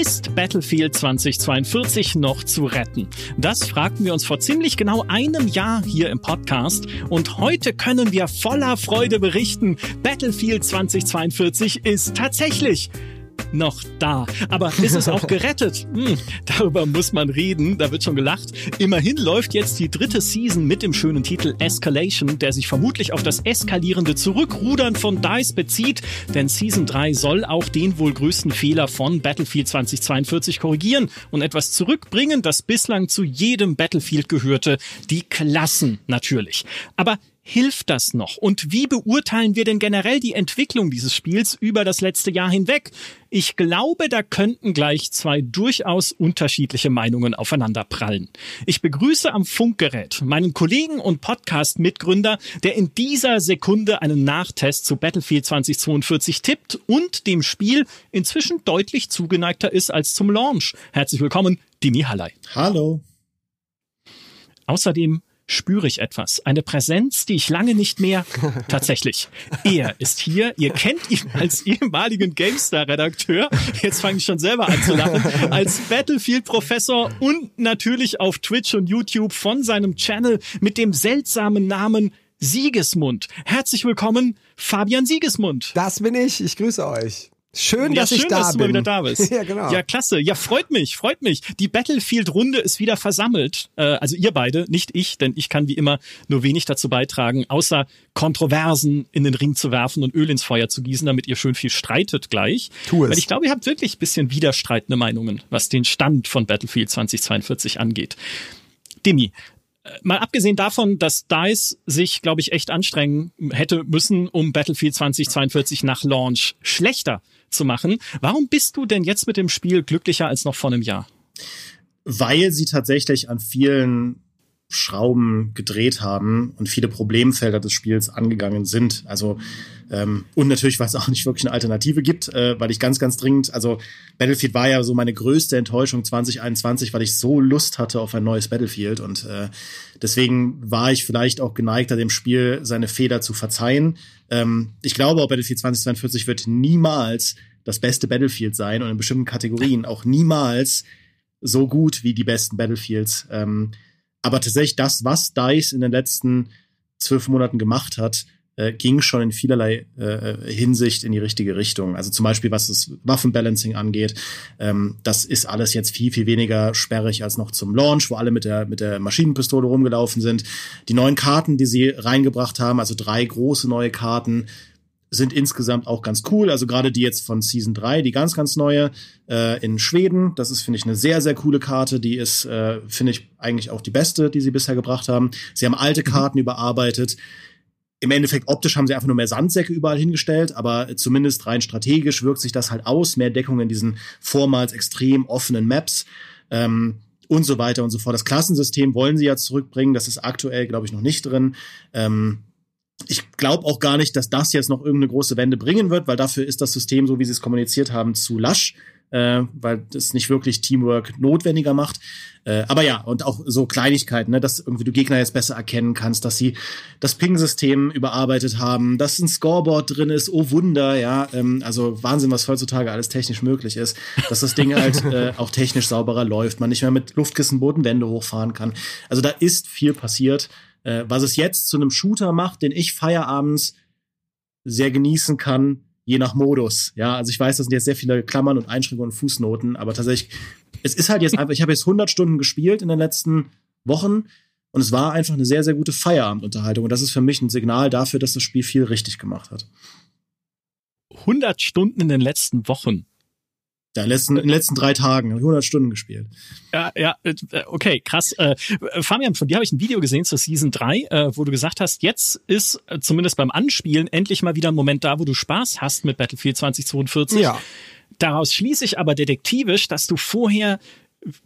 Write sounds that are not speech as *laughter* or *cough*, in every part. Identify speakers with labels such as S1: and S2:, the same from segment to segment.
S1: Ist Battlefield 2042 noch zu retten? Das fragten wir uns vor ziemlich genau einem Jahr hier im Podcast und heute können wir voller Freude berichten, Battlefield 2042 ist tatsächlich noch da. Aber ist es auch gerettet? Hm, darüber muss man reden. Da wird schon gelacht. Immerhin läuft jetzt die dritte Season mit dem schönen Titel Escalation, der sich vermutlich auf das eskalierende Zurückrudern von DICE bezieht. Denn Season 3 soll auch den wohl größten Fehler von Battlefield 2042 korrigieren und etwas zurückbringen, das bislang zu jedem Battlefield gehörte. Die Klassen natürlich. Aber Hilft das noch? Und wie beurteilen wir denn generell die Entwicklung dieses Spiels über das letzte Jahr hinweg? Ich glaube, da könnten gleich zwei durchaus unterschiedliche Meinungen aufeinander prallen. Ich begrüße am Funkgerät meinen Kollegen und Podcast-Mitgründer, der in dieser Sekunde einen Nachtest zu Battlefield 2042 tippt und dem Spiel inzwischen deutlich zugeneigter ist als zum Launch. Herzlich willkommen, Dimi Hallei.
S2: Hallo.
S1: Außerdem spüre ich etwas. Eine Präsenz, die ich lange nicht mehr *laughs* tatsächlich. Er ist hier. Ihr kennt ihn als ehemaligen GameStar-Redakteur. Jetzt fange ich schon selber an zu lachen. Als Battlefield-Professor und natürlich auf Twitch und YouTube von seinem Channel mit dem seltsamen Namen Siegesmund. Herzlich willkommen, Fabian Siegesmund.
S2: Das bin ich. Ich grüße euch. Schön,
S1: ja,
S2: dass
S1: schön,
S2: ich da
S1: dass du
S2: bin.
S1: mal wieder da bist. *laughs*
S2: ja, genau.
S1: Ja, klasse. Ja, freut mich, freut mich. Die Battlefield-Runde ist wieder versammelt. Äh, also ihr beide, nicht ich, denn ich kann wie immer nur wenig dazu beitragen, außer Kontroversen in den Ring zu werfen und Öl ins Feuer zu gießen, damit ihr schön viel streitet gleich.
S2: Tu es.
S1: Weil ich glaube, ihr habt wirklich ein bisschen widerstreitende Meinungen, was den Stand von Battlefield 2042 angeht. Demi, mal abgesehen davon, dass DICE sich, glaube ich, echt anstrengen hätte müssen, um Battlefield 2042 nach Launch schlechter zu machen. Warum bist du denn jetzt mit dem Spiel glücklicher als noch vor einem Jahr?
S3: Weil sie tatsächlich an vielen Schrauben gedreht haben und viele Problemfelder des Spiels angegangen sind. Also ähm, und natürlich, weil es auch nicht wirklich eine Alternative gibt, äh, weil ich ganz, ganz dringend, also Battlefield war ja so meine größte Enttäuschung 2021, weil ich so Lust hatte auf ein neues Battlefield und äh, deswegen war ich vielleicht auch geneigter, dem Spiel seine Fehler zu verzeihen. Ähm, ich glaube, auch Battlefield 2042 wird niemals das beste Battlefield sein und in bestimmten Kategorien auch niemals so gut wie die besten Battlefields. Ähm, aber tatsächlich das, was DICE in den letzten zwölf Monaten gemacht hat, äh, ging schon in vielerlei äh, Hinsicht in die richtige Richtung. Also zum Beispiel, was das Waffenbalancing angeht, ähm, das ist alles jetzt viel, viel weniger sperrig als noch zum Launch, wo alle mit der, mit der Maschinenpistole rumgelaufen sind. Die neuen Karten, die sie reingebracht haben, also drei große neue Karten, sind insgesamt auch ganz cool. Also gerade die jetzt von Season 3, die ganz, ganz neue äh, in Schweden. Das ist, finde ich, eine sehr, sehr coole Karte. Die ist, äh, finde ich, eigentlich auch die beste, die sie bisher gebracht haben. Sie haben alte Karten mhm. überarbeitet. Im Endeffekt optisch haben sie einfach nur mehr Sandsäcke überall hingestellt, aber zumindest rein strategisch wirkt sich das halt aus. Mehr Deckung in diesen vormals extrem offenen Maps. Ähm, und so weiter und so fort. Das Klassensystem wollen sie ja zurückbringen. Das ist aktuell, glaube ich, noch nicht drin. Ähm, ich glaube auch gar nicht, dass das jetzt noch irgendeine große Wende bringen wird, weil dafür ist das System, so wie sie es kommuniziert haben, zu lasch, äh, weil das nicht wirklich Teamwork notwendiger macht. Äh, aber ja, und auch so Kleinigkeiten, ne, dass irgendwie du Gegner jetzt besser erkennen kannst, dass sie das Ping-System überarbeitet haben, dass ein Scoreboard drin ist, oh Wunder, ja, ähm, also Wahnsinn, was heutzutage alles technisch möglich ist, dass das Ding halt *laughs* äh, auch technisch sauberer läuft, man nicht mehr mit Luftkissen Bodenwände hochfahren kann. Also da ist viel passiert. Äh, was es jetzt zu einem Shooter macht, den ich feierabends sehr genießen kann, je nach Modus. Ja, also ich weiß, das sind jetzt sehr viele Klammern und Einschränkungen und Fußnoten, aber tatsächlich, es ist halt jetzt einfach, ich habe jetzt 100 Stunden gespielt in den letzten Wochen und es war einfach eine sehr, sehr gute Feierabendunterhaltung und das ist für mich ein Signal dafür, dass das Spiel viel richtig gemacht hat.
S1: 100 Stunden in den letzten Wochen.
S3: Ja, in, letzten, in den letzten drei Tagen, 100 Stunden gespielt.
S1: Ja, ja, äh, okay, krass. Äh, Fabian, von dir habe ich ein Video gesehen zur Season 3, äh, wo du gesagt hast, jetzt ist zumindest beim Anspielen endlich mal wieder ein Moment da, wo du Spaß hast mit Battlefield 2042. Ja. Daraus schließe ich aber detektivisch, dass du vorher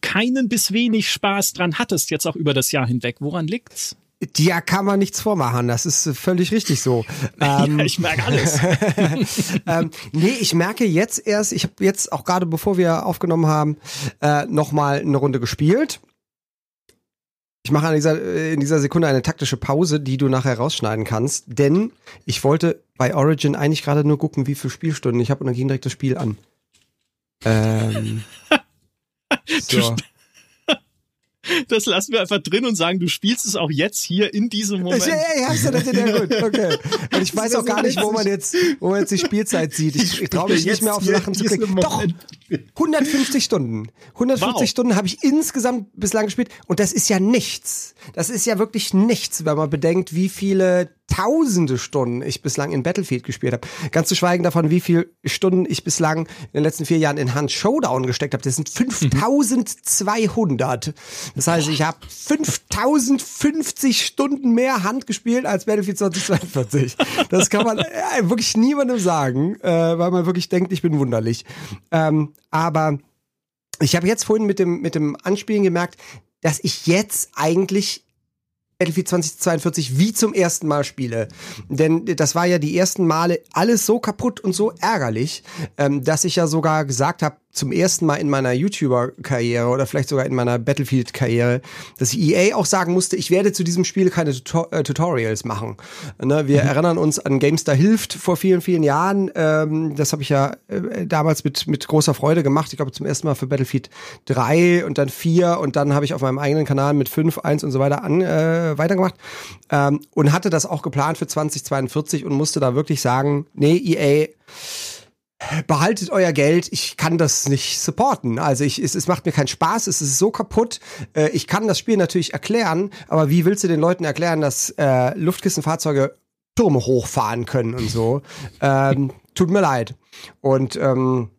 S1: keinen bis wenig Spaß dran hattest, jetzt auch über das Jahr hinweg. Woran liegt's?
S2: Ja, kann man nichts vormachen. Das ist völlig richtig so. *laughs*
S1: Ähm, ja, ich merke alles. *laughs*
S2: ähm, nee, ich merke jetzt erst, ich habe jetzt auch gerade bevor wir aufgenommen haben, äh, nochmal eine Runde gespielt. Ich mache dieser, äh, in dieser Sekunde eine taktische Pause, die du nachher rausschneiden kannst, denn ich wollte bei Origin eigentlich gerade nur gucken, wie viele Spielstunden ich habe und dann ging direkt das Spiel an. Ähm, *laughs*
S1: so. Das lassen wir einfach drin und sagen, du spielst es auch jetzt hier in diesem Moment.
S2: Ja, ja, ja, das ja gut, okay. *laughs* Und ich weiß auch gar nicht, wo man jetzt, wo man jetzt die Spielzeit sieht. Ich, ich traue mich nicht mehr auf Sachen zu klicken. Doch, 150 Stunden. 150 wow. Stunden habe ich insgesamt bislang gespielt und das ist ja nichts. Das ist ja wirklich nichts, wenn man bedenkt, wie viele tausende Stunden ich bislang in Battlefield gespielt habe. Ganz zu schweigen davon, wie viele Stunden ich bislang in den letzten vier Jahren in Hand Showdown gesteckt habe. Das sind 5200. Das heißt, ich habe 5050 Stunden mehr Hand gespielt als Battlefield 2042. Das kann man äh, wirklich niemandem sagen, äh, weil man wirklich denkt, ich bin wunderlich. Ähm, aber ich habe jetzt vorhin mit dem, mit dem Anspielen gemerkt, dass ich jetzt eigentlich Battlefield 2042 wie zum ersten Mal spiele. Denn das war ja die ersten Male alles so kaputt und so ärgerlich, ähm, dass ich ja sogar gesagt habe, zum ersten Mal in meiner YouTuber-Karriere oder vielleicht sogar in meiner Battlefield-Karriere, dass EA auch sagen musste, ich werde zu diesem Spiel keine Tutor äh, Tutorials machen. Ne, wir mhm. erinnern uns an GameStar Hilft vor vielen, vielen Jahren. Ähm, das habe ich ja äh, damals mit, mit großer Freude gemacht. Ich glaube zum ersten Mal für Battlefield 3 und dann 4 und dann habe ich auf meinem eigenen Kanal mit 5, 1 und so weiter an, äh, weitergemacht ähm, und hatte das auch geplant für 2042 und musste da wirklich sagen, nee, EA, behaltet euer Geld, ich kann das nicht supporten. Also ich, es, es macht mir keinen Spaß, es ist so kaputt. Äh, ich kann das Spiel natürlich erklären, aber wie willst du den Leuten erklären, dass äh, Luftkissenfahrzeuge Türme hochfahren können und so? *laughs* Ähm, tut mir leid. Und ähm,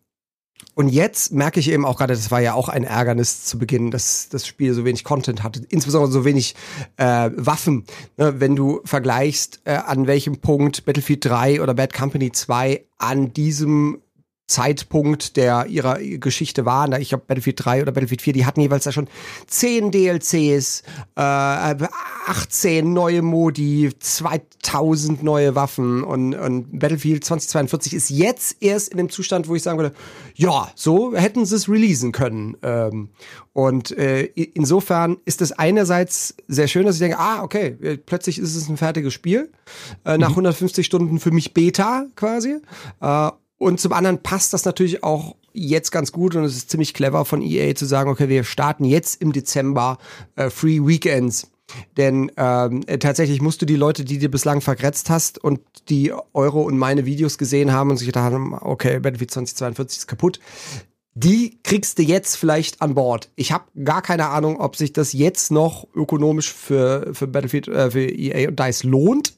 S2: und jetzt merke ich eben auch gerade, das war ja auch ein Ärgernis zu Beginn, dass das Spiel so wenig Content hatte, insbesondere so wenig äh, Waffen. Ne, wenn du vergleichst, äh, an welchem Punkt Battlefield 3 oder Bad Company 2 an diesem Zeitpunkt der ihrer Geschichte waren. Ich glaube, Battlefield 3 oder Battlefield 4, die hatten jeweils da schon 10 DLCs, äh, 18 neue Modi, 2000 neue Waffen und, und Battlefield 2042 ist jetzt erst in dem Zustand, wo ich sagen würde, ja, so hätten sie es releasen können. Ähm, und äh, insofern ist es einerseits sehr schön, dass ich denke, ah, okay, plötzlich ist es ein fertiges Spiel. Äh, nach 150 mhm. Stunden für mich Beta quasi. Äh, und zum anderen passt das natürlich auch jetzt ganz gut und es ist ziemlich clever von EA zu sagen, okay, wir starten jetzt im Dezember äh, Free Weekends. Denn ähm, äh, tatsächlich musst du die Leute, die dir bislang vergrätzt hast und die Euro und meine Videos gesehen haben und sich gedacht haben, okay, Battlefield 2042 ist kaputt, die kriegst du jetzt vielleicht an Bord. Ich habe gar keine Ahnung, ob sich das jetzt noch ökonomisch für, für Battlefield, äh, für EA und DICE lohnt.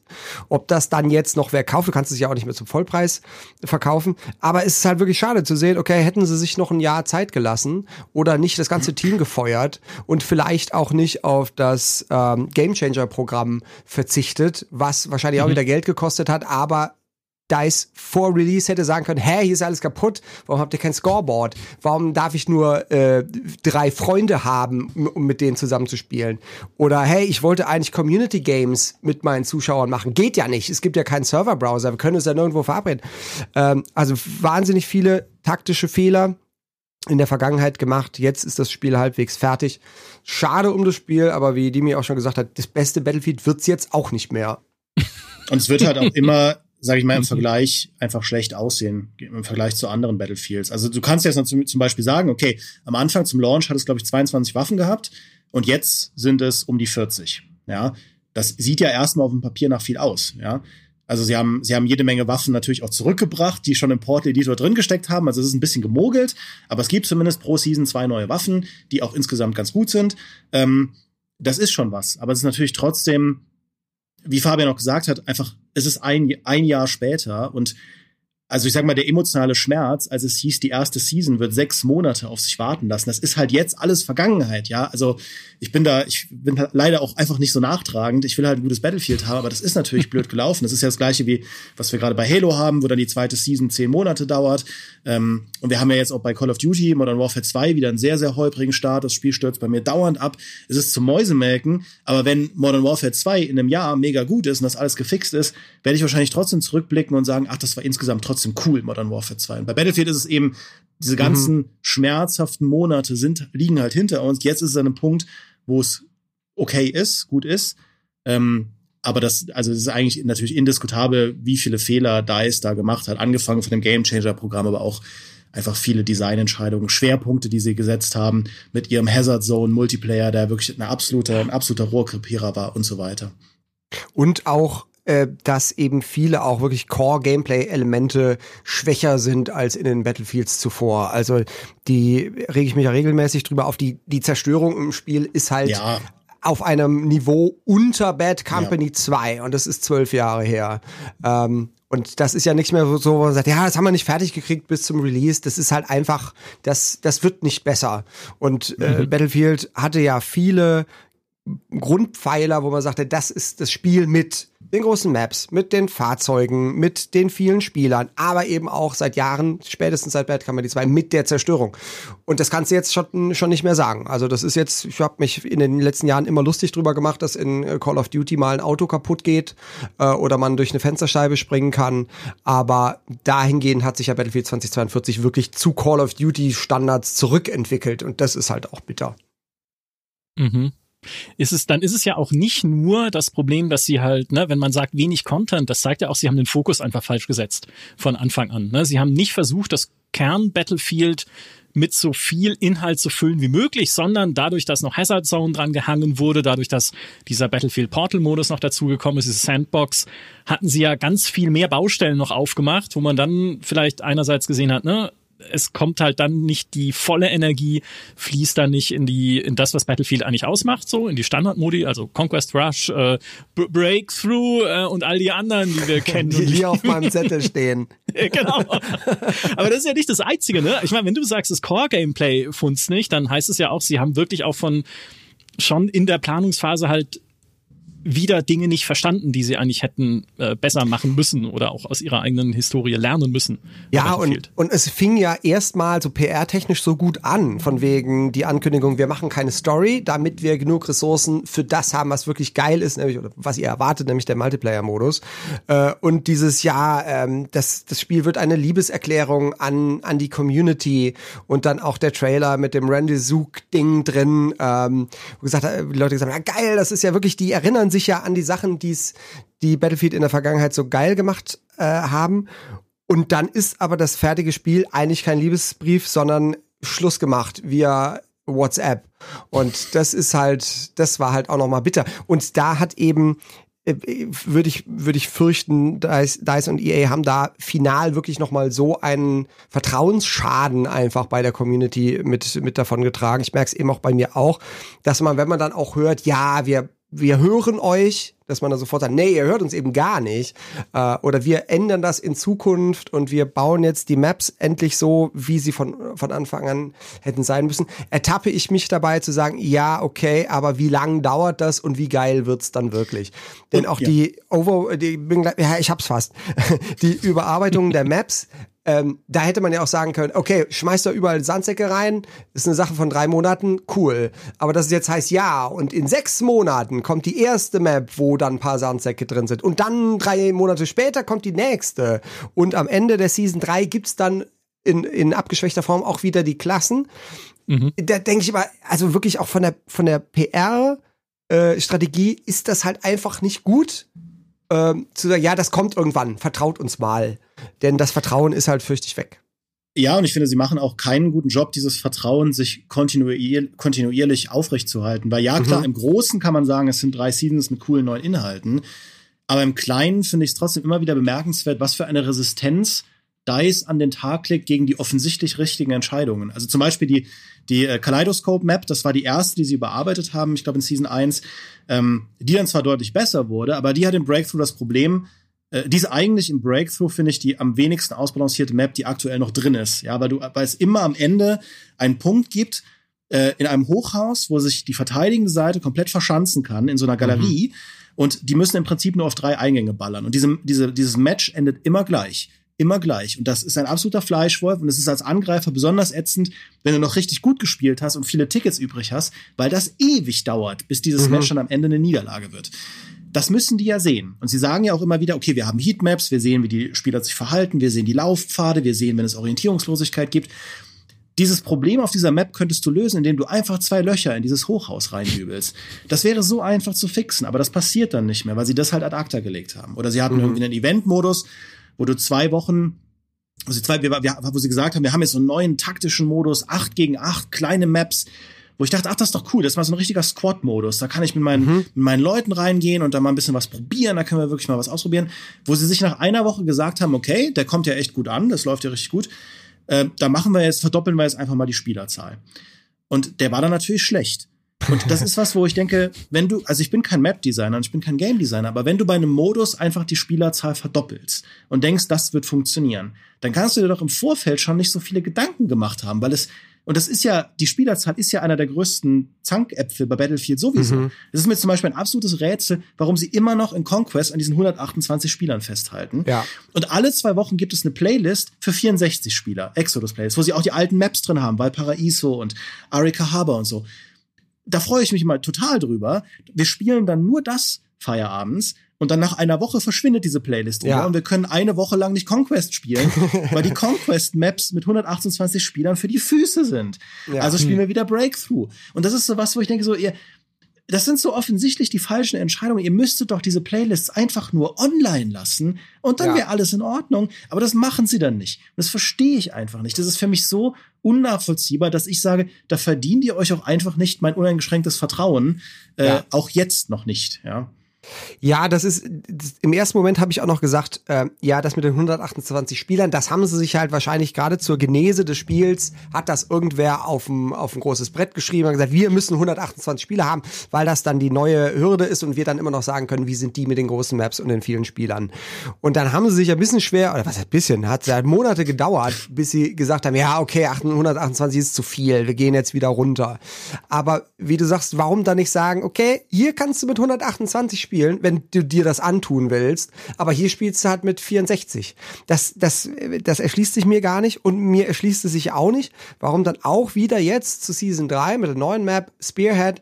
S2: Ob das dann jetzt noch wer kauft. Du kannst es ja auch nicht mehr zum Vollpreis verkaufen. Aber es ist halt wirklich schade zu sehen, okay, hätten sie sich noch ein Jahr Zeit gelassen oder nicht das ganze Team gefeuert und vielleicht auch nicht auf das ähm, Game Changer Programm verzichtet, was wahrscheinlich auch mhm. wieder Geld gekostet hat, aber DICE vor Release hätte sagen können, hä, hier ist alles kaputt, warum habt ihr kein Scoreboard? Warum darf ich nur äh, drei Freunde haben, um mit denen zusammen zu spielen? Oder hey, ich wollte eigentlich Community Games mit meinen Zuschauern machen. Geht ja nicht, es gibt ja keinen Serverbrowser, wir können uns ja nirgendwo verabreden. Ähm, also wahnsinnig viele taktische Fehler in der Vergangenheit gemacht. Jetzt ist das Spiel halbwegs fertig. Schade um das Spiel, aber wie Dimi auch schon gesagt hat, das beste Battlefield wird's jetzt auch nicht mehr.
S3: Und es wird halt auch immer sage ich mal, im mhm. Vergleich einfach schlecht aussehen, im Vergleich zu anderen Battlefields. Also du kannst jetzt zum Beispiel sagen, okay, am Anfang zum Launch hat es, glaube ich, 22 Waffen gehabt und jetzt sind es um die 40. Ja, das sieht ja erstmal auf dem Papier nach viel aus. Ja, also sie haben, sie haben jede Menge Waffen natürlich auch zurückgebracht, die schon im Portal Editor drin gesteckt haben. Also es ist ein bisschen gemogelt, aber es gibt zumindest pro Season zwei neue Waffen, die auch insgesamt ganz gut sind. Ähm, das ist schon was, aber es ist natürlich trotzdem wie Fabian auch gesagt hat, einfach, es ist ein, ein Jahr später und also ich sag mal, der emotionale Schmerz, als es hieß, die erste Season wird sechs Monate auf sich warten lassen, das ist halt jetzt alles Vergangenheit, ja. Also ich bin da, ich bin leider auch einfach nicht so nachtragend. Ich will halt ein gutes Battlefield haben, aber das ist natürlich blöd gelaufen. Das ist ja das gleiche wie, was wir gerade bei Halo haben, wo dann die zweite Season zehn Monate dauert. Ähm, und wir haben ja jetzt auch bei Call of Duty Modern Warfare 2 wieder einen sehr, sehr holprigen Start. Das Spiel stürzt bei mir dauernd ab. Es ist zum Mäusemelken, aber wenn Modern Warfare 2 in einem Jahr mega gut ist und das alles gefixt ist, werde ich wahrscheinlich trotzdem zurückblicken und sagen, ach, das war insgesamt trotzdem cool, Modern Warfare 2. Und bei Battlefield ist es eben, diese ganzen mhm. schmerzhaften Monate sind, liegen halt hinter uns. Jetzt ist es an einem Punkt, wo es okay ist, gut ist. Ähm, aber das, also es ist eigentlich natürlich indiskutabel, wie viele Fehler DICE da gemacht hat. Angefangen von dem Game Changer Programm, aber auch einfach viele Designentscheidungen, Schwerpunkte, die sie gesetzt haben mit ihrem Hazard Zone Multiplayer, der wirklich eine absolute, ein absoluter Rohrkrepierer war und so weiter.
S2: Und auch äh, dass eben viele auch wirklich Core-Gameplay-Elemente schwächer sind als in den Battlefields zuvor. Also die rege ich mich ja regelmäßig drüber auf. Die, die Zerstörung im Spiel ist halt ja auf einem Niveau unter Bad Company ja. 2 und das ist zwölf Jahre her. Ähm, und das ist ja nicht mehr so, wo man sagt, ja, das haben wir nicht fertig gekriegt bis zum Release. Das ist halt einfach, das, das wird nicht besser. Und äh, mhm. Battlefield hatte ja viele Grundpfeiler, wo man sagte, das ist das Spiel mit den großen Maps, mit den Fahrzeugen, mit den vielen Spielern, aber eben auch seit Jahren, spätestens seit Bad Company 2, mit der Zerstörung. Und das kannst du jetzt schon, schon nicht mehr sagen. Also das ist jetzt, ich habe mich in den letzten Jahren immer lustig drüber gemacht, dass in äh, Call of Duty mal ein Auto kaputt geht äh, oder man durch eine Fensterscheibe springen kann. Aber dahingehend hat sich ja Battlefield 2042 wirklich zu Call of Duty Standards zurückentwickelt und das ist halt auch bitter.
S1: Mhm ist es, dann ist es ja auch nicht nur das Problem, dass sie halt, ne, wenn man sagt wenig Content, das zeigt ja auch, sie haben den Fokus einfach falsch gesetzt von Anfang an. Ne? Sie haben nicht versucht, das Kern-Battlefield mit so viel Inhalt zu füllen wie möglich, sondern dadurch, dass noch Hazard Zone dran gehangen wurde, dadurch, dass dieser Battlefield Portal Modus noch dazugekommen ist, diese Sandbox, hatten sie ja ganz viel mehr Baustellen noch aufgemacht, wo man dann vielleicht einerseits gesehen hat, ne, es kommt halt dann nicht die volle Energie, fließt dann nicht in die, in das, was Battlefield eigentlich ausmacht, so, in die Standardmodi, also Conquest Rush, äh, Breakthrough äh, und all die anderen, die wir *laughs* kennen.
S2: Die hier auf meinem *laughs* Zettel stehen.
S1: genau. Aber das ist ja nicht das Einzige, ne? Ich meine, wenn du sagst, das Core-Gameplay funzt nicht, dann heißt es ja auch, sie haben wirklich auch von schon in der Planungsphase halt wieder Dinge nicht verstanden, die sie eigentlich hätten äh, besser machen müssen oder auch aus ihrer eigenen Historie lernen müssen.
S2: Ja, und, und es fing ja erstmal so PR-technisch so gut an, von wegen die Ankündigung, wir machen keine Story, damit wir genug Ressourcen für das haben, was wirklich geil ist, nämlich, oder was ihr erwartet, nämlich der Multiplayer-Modus. Äh, und dieses Jahr, ähm, das, das Spiel wird eine Liebeserklärung an, an die Community und dann auch der Trailer mit dem Randy Zook-Ding drin, ähm, wo gesagt, die Leute gesagt haben, ja geil, das ist ja wirklich, die erinnern sich sich ja an die Sachen, die's, die Battlefield in der Vergangenheit so geil gemacht äh, haben. Und dann ist aber das fertige Spiel eigentlich kein Liebesbrief, sondern Schluss gemacht via WhatsApp. Und das ist halt, das war halt auch nochmal bitter. Und da hat eben äh, würde ich würde ich fürchten, DICE, DICE und EA haben da final wirklich noch mal so einen Vertrauensschaden einfach bei der Community mit mit davon getragen. Ich merke es eben auch bei mir auch, dass man, wenn man dann auch hört, ja, wir wir hören euch, dass man da sofort sagt, nee, ihr hört uns eben gar nicht. Äh, oder wir ändern das in Zukunft und wir bauen jetzt die Maps endlich so, wie sie von, von Anfang an hätten sein müssen. Ertappe ich mich dabei zu sagen, ja, okay, aber wie lang dauert das und wie geil wird's dann wirklich? Denn auch ja. die Over, die, ja, ich hab's fast. *laughs* die Überarbeitung der Maps ähm, da hätte man ja auch sagen können, okay, schmeißt da überall Sandsäcke rein, ist eine Sache von drei Monaten, cool. Aber dass es jetzt heißt, ja, und in sechs Monaten kommt die erste Map, wo dann ein paar Sandsäcke drin sind. Und dann drei Monate später kommt die nächste. Und am Ende der Season 3 gibt's dann in, in abgeschwächter Form auch wieder die Klassen. Mhm. Da denke ich aber, also wirklich auch von der, von der PR, äh, ist das halt einfach nicht gut ähm, zu sagen, ja, das kommt irgendwann, vertraut uns mal. Denn das Vertrauen ist halt fürchtig weg.
S3: Ja, und ich finde, sie machen auch keinen guten Job, dieses Vertrauen sich kontinuier kontinuierlich aufrechtzuerhalten. Weil ja, klar, mhm. im Großen kann man sagen, es sind drei Seasons mit coolen neuen Inhalten. Aber im Kleinen finde ich es trotzdem immer wieder bemerkenswert, was für eine Resistenz DICE an den Tag legt gegen die offensichtlich richtigen Entscheidungen. Also zum Beispiel die, die äh, Kaleidoscope Map, das war die erste, die sie überarbeitet haben, ich glaube in Season 1, ähm, die dann zwar deutlich besser wurde, aber die hat im Breakthrough das Problem, äh, diese eigentlich im Breakthrough finde ich die am wenigsten ausbalancierte Map, die aktuell noch drin ist. Ja, weil du, weil es immer am Ende einen Punkt gibt, äh, in einem Hochhaus, wo sich die verteidigende Seite komplett verschanzen kann, in so einer Galerie. Mhm. Und die müssen im Prinzip nur auf drei Eingänge ballern. Und diese, diese, dieses Match endet immer gleich immer gleich. Und das ist ein absoluter Fleischwolf und es ist als Angreifer besonders ätzend, wenn du noch richtig gut gespielt hast und viele Tickets übrig hast, weil das ewig dauert, bis dieses mhm. Match dann am Ende eine Niederlage wird. Das müssen die ja sehen. Und sie sagen ja auch immer wieder, okay, wir haben Heatmaps, wir sehen, wie die Spieler sich verhalten, wir sehen die Laufpfade, wir sehen, wenn es Orientierungslosigkeit gibt. Dieses Problem auf dieser Map könntest du lösen, indem du einfach zwei Löcher in dieses Hochhaus reinübelst. Das wäre so einfach zu fixen, aber das passiert dann nicht mehr, weil sie das halt ad acta gelegt haben. Oder sie hatten mhm. irgendwie einen Event-Modus, wo du zwei Wochen also zwei, wir, wir, wo sie gesagt haben, wir haben jetzt so einen neuen taktischen Modus, acht gegen acht, kleine Maps, wo ich dachte, ach, das ist doch cool, das war so ein richtiger Squad-Modus. Da kann ich mit meinen, mhm. mit meinen Leuten reingehen und da mal ein bisschen was probieren, da können wir wirklich mal was ausprobieren. Wo sie sich nach einer Woche gesagt haben, okay, der kommt ja echt gut an, das läuft ja richtig gut. Äh, da machen wir jetzt, verdoppeln wir jetzt einfach mal die Spielerzahl. Und der war dann natürlich schlecht. Und das ist was, wo ich denke, wenn du, also ich bin kein Map-Designer und ich bin kein Game-Designer, aber wenn du bei einem Modus einfach die Spielerzahl verdoppelst und denkst, das wird funktionieren, dann kannst du dir doch im Vorfeld schon nicht so viele Gedanken gemacht haben, weil es, und das ist ja, die Spielerzahl ist ja einer der größten Zankäpfel bei Battlefield sowieso. Mhm. Das ist mir zum Beispiel ein absolutes Rätsel, warum sie immer noch in Conquest an diesen 128 Spielern festhalten.
S2: Ja.
S3: Und alle zwei Wochen gibt es eine Playlist für 64 Spieler, Exodus Playlist, wo sie auch die alten Maps drin haben, Valparaiso und Arica Harbor und so da freue ich mich mal total drüber. Wir spielen dann nur das feierabends und dann nach einer Woche verschwindet diese Playlist ja. und wir können eine Woche lang nicht Conquest spielen, *laughs* weil die Conquest Maps mit 128 Spielern für die Füße sind. Ja. Also spielen wir wieder Breakthrough. Und das ist so was, wo ich denke so, ihr, das sind so offensichtlich die falschen Entscheidungen. Ihr müsstet doch diese Playlists einfach nur online lassen und dann ja. wäre alles in Ordnung. Aber das machen sie dann nicht. Und das verstehe ich einfach nicht. Das ist für mich so unnachvollziehbar, dass ich sage, da verdient ihr euch auch einfach nicht mein uneingeschränktes Vertrauen. Äh, ja. Auch jetzt noch nicht. Ja.
S2: Ja, das ist, das, im ersten Moment habe ich auch noch gesagt, äh, ja, das mit den 128 Spielern, das haben sie sich halt wahrscheinlich gerade zur Genese des Spiels, hat das irgendwer auf ein, ein großes Brett geschrieben und gesagt, wir müssen 128 Spieler haben, weil das dann die neue Hürde ist und wir dann immer noch sagen können, wie sind die mit den großen Maps und den vielen Spielern. Und dann haben sie sich ein bisschen schwer, oder was heißt bisschen, hat seit Monate gedauert, bis sie gesagt haben, ja, okay, 128 ist zu viel, wir gehen jetzt wieder runter. Aber wie du sagst, warum dann nicht sagen, okay, hier kannst du mit 128 spielen, spielen, wenn du dir das antun willst. Aber hier spielst du halt mit 64. Das, das, das erschließt sich mir gar nicht und mir erschließt es sich auch nicht, warum dann auch wieder jetzt zu Season 3 mit der neuen Map Spearhead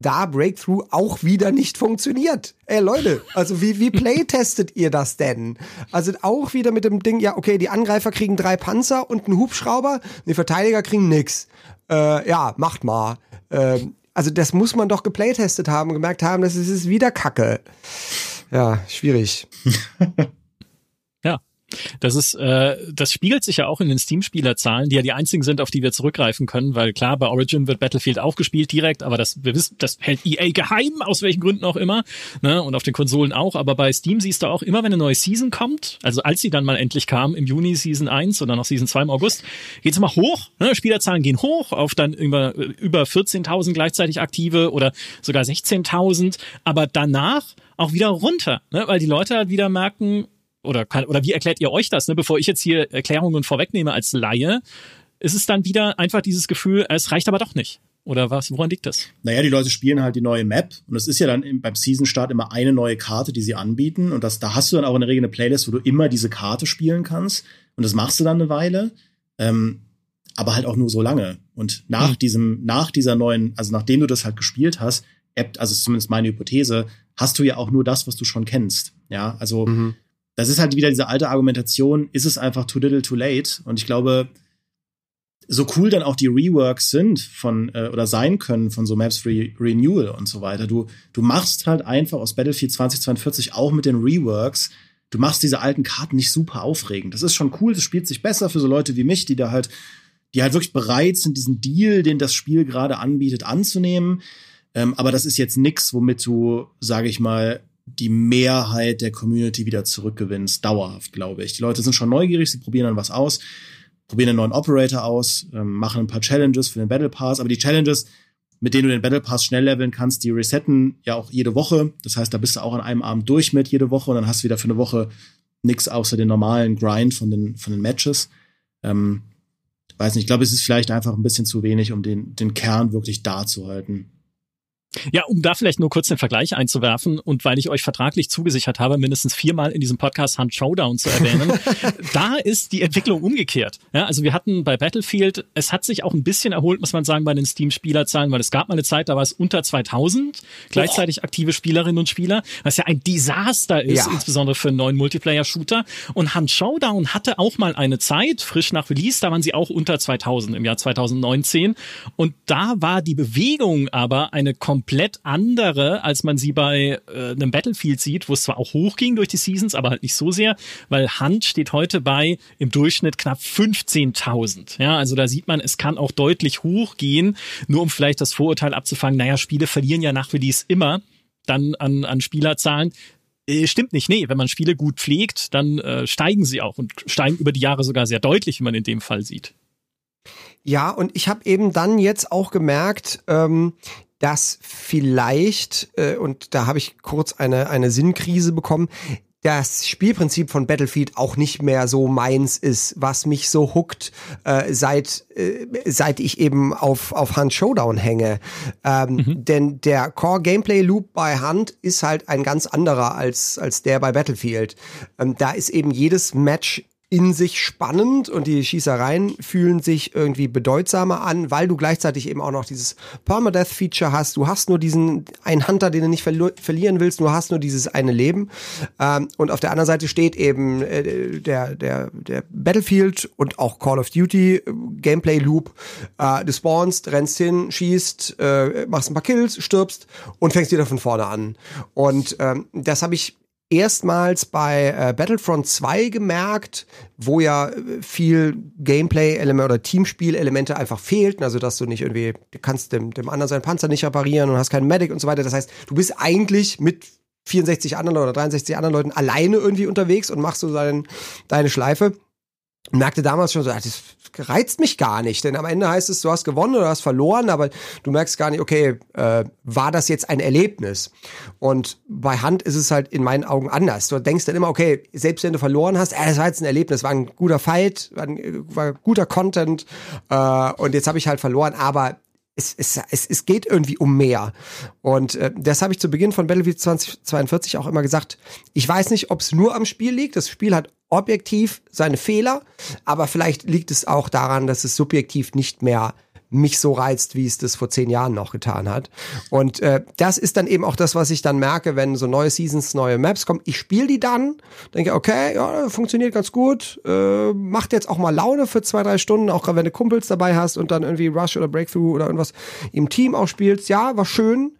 S2: da Breakthrough auch wieder nicht funktioniert. Ey Leute, also wie, wie playtestet ihr das denn? Also auch wieder mit dem Ding, ja, okay, die Angreifer kriegen drei Panzer und einen Hubschrauber, die Verteidiger kriegen nix. Äh, ja, macht mal. Ähm, also das muss man doch geplaytestet haben gemerkt haben, das ist wieder Kacke. Ja, schwierig. *laughs*
S1: Das ist, äh, das spiegelt sich ja auch in den Steam-Spielerzahlen, die ja die einzigen sind, auf die wir zurückgreifen können, weil klar, bei Origin wird Battlefield auch gespielt direkt, aber das, wir wissen, das hält EA geheim, aus welchen Gründen auch immer, ne, und auf den Konsolen auch, aber bei Steam siehst du auch immer, wenn eine neue Season kommt, also als sie dann mal endlich kam, im Juni Season 1 oder noch Season 2 im August, geht's immer hoch, ne, Spielerzahlen gehen hoch auf dann über, über 14.000 gleichzeitig aktive oder sogar 16.000, aber danach auch wieder runter, ne? weil die Leute halt wieder merken, oder kann, oder wie erklärt ihr euch das, ne? bevor ich jetzt hier Erklärungen vorwegnehme als Laie, ist es dann wieder einfach dieses Gefühl, es reicht aber doch nicht. Oder was? Woran liegt das?
S3: Naja, die Leute spielen halt die neue Map und es ist ja dann beim Season-Start immer eine neue Karte, die sie anbieten und das, da hast du dann auch in der Regel eine Playlist, wo du immer diese Karte spielen kannst und das machst du dann eine Weile, ähm, aber halt auch nur so lange. Und nach hm. diesem, nach dieser neuen, also nachdem du das halt gespielt hast, also ist zumindest meine Hypothese, hast du ja auch nur das, was du schon kennst. Ja, also mhm. Das ist halt wieder diese alte Argumentation, ist es einfach too little too late? Und ich glaube, so cool dann auch die Reworks sind von äh, oder sein können von so Maps Re Renewal und so weiter. Du du machst halt einfach aus Battlefield 2042 auch mit den Reworks, du machst diese alten Karten nicht super aufregend. Das ist schon cool, das spielt sich besser für so Leute wie mich, die da halt die halt wirklich bereit sind, diesen Deal, den das Spiel gerade anbietet, anzunehmen. Ähm, aber das ist jetzt nix, womit du, sage ich mal, die Mehrheit der Community wieder zurückgewinnst, dauerhaft, glaube ich. Die Leute sind schon neugierig, sie probieren dann was aus, probieren einen neuen Operator aus, ähm, machen ein paar Challenges für den Battle Pass, aber die Challenges, mit denen du den Battle Pass schnell leveln kannst, die resetten ja auch jede Woche. Das heißt, da bist du auch an einem Abend durch mit jede Woche und dann hast du wieder für eine Woche nix außer den normalen Grind von den, von den Matches. Ähm, weiß nicht, ich glaube, es ist vielleicht einfach ein bisschen zu wenig, um den, den Kern wirklich da zu halten.
S1: Ja, um da vielleicht nur kurz den Vergleich einzuwerfen und weil ich euch vertraglich zugesichert habe, mindestens viermal in diesem Podcast Hunt Showdown zu erwähnen, *laughs* da ist die Entwicklung umgekehrt. Ja, also wir hatten bei Battlefield, es hat sich auch ein bisschen erholt, muss man sagen, bei den Steam-Spielerzahlen, weil es gab mal eine Zeit, da war es unter 2000 gleichzeitig aktive Spielerinnen und Spieler, was ja ein Desaster ist, ja. insbesondere für einen neuen Multiplayer-Shooter. Und Hunt Showdown hatte auch mal eine Zeit, frisch nach Release, da waren sie auch unter 2000 im Jahr 2019. Und da war die Bewegung aber eine komplett komplett andere, als man sie bei äh, einem Battlefield sieht, wo es zwar auch hochging durch die Seasons, aber halt nicht so sehr, weil Hunt steht heute bei im Durchschnitt knapp 15.000. Ja, also da sieht man, es kann auch deutlich hochgehen, nur um vielleicht das Vorurteil abzufangen, naja, Spiele verlieren ja nach Release immer dann an, an Spielerzahlen. Äh, stimmt nicht, nee, wenn man Spiele gut pflegt, dann äh, steigen sie auch und steigen über die Jahre sogar sehr deutlich, wie man in dem Fall sieht.
S2: Ja, und ich habe eben dann jetzt auch gemerkt, ähm, dass vielleicht, äh, und da habe ich kurz eine, eine Sinnkrise bekommen, das Spielprinzip von Battlefield auch nicht mehr so meins ist, was mich so huckt, äh, seit, äh, seit ich eben auf, auf Hunt Showdown hänge. Ähm, mhm. Denn der Core Gameplay Loop bei Hunt ist halt ein ganz anderer als, als der bei Battlefield. Ähm, da ist eben jedes Match in sich spannend und die Schießereien fühlen sich irgendwie bedeutsamer an, weil du gleichzeitig eben auch noch dieses Permadeath-Feature hast. Du hast nur diesen einen Hunter, den du nicht verlieren willst, du hast nur dieses eine Leben. Ähm, und auf der anderen Seite steht eben äh, der, der, der Battlefield und auch Call of Duty äh, Gameplay-Loop. Äh, du spawnst, rennst hin, schießt, äh, machst ein paar Kills, stirbst und fängst wieder von vorne an. Und ähm, das habe ich erstmals bei äh, Battlefront 2 gemerkt, wo ja äh, viel Gameplay-Elemente oder Teamspiel-Elemente einfach fehlten. Also, dass du nicht irgendwie, du kannst dem, dem anderen seinen Panzer nicht reparieren und hast keinen Medic und so weiter. Das heißt, du bist eigentlich mit 64 anderen oder 63 anderen Leuten alleine irgendwie unterwegs und machst so dein, deine Schleife merkte damals schon so, das reizt mich gar nicht, denn am Ende heißt es, du hast gewonnen oder hast verloren, aber du merkst gar nicht, okay, äh, war das jetzt ein Erlebnis? Und bei Hand ist es halt in meinen Augen anders. Du denkst dann immer, okay, selbst wenn du verloren hast, äh, das war jetzt ein Erlebnis, war ein guter Fight, war, ein, war guter Content äh, und jetzt habe ich halt verloren, aber es, es, es, es geht irgendwie um mehr. Und äh, das habe ich zu Beginn von Battlefield 2042 auch immer gesagt. Ich weiß nicht, ob es nur am Spiel liegt. Das Spiel hat objektiv seine Fehler, aber vielleicht liegt es auch daran, dass es subjektiv nicht mehr mich so reizt, wie es das vor zehn Jahren noch getan hat. Und äh, das ist dann eben auch das, was ich dann merke, wenn so neue Seasons, neue Maps kommen. Ich spiele die dann, denke, okay, ja, funktioniert ganz gut, äh, macht jetzt auch mal Laune für zwei, drei Stunden, auch wenn du Kumpels dabei hast und dann irgendwie Rush oder Breakthrough oder irgendwas im Team auch spielst. Ja, war schön,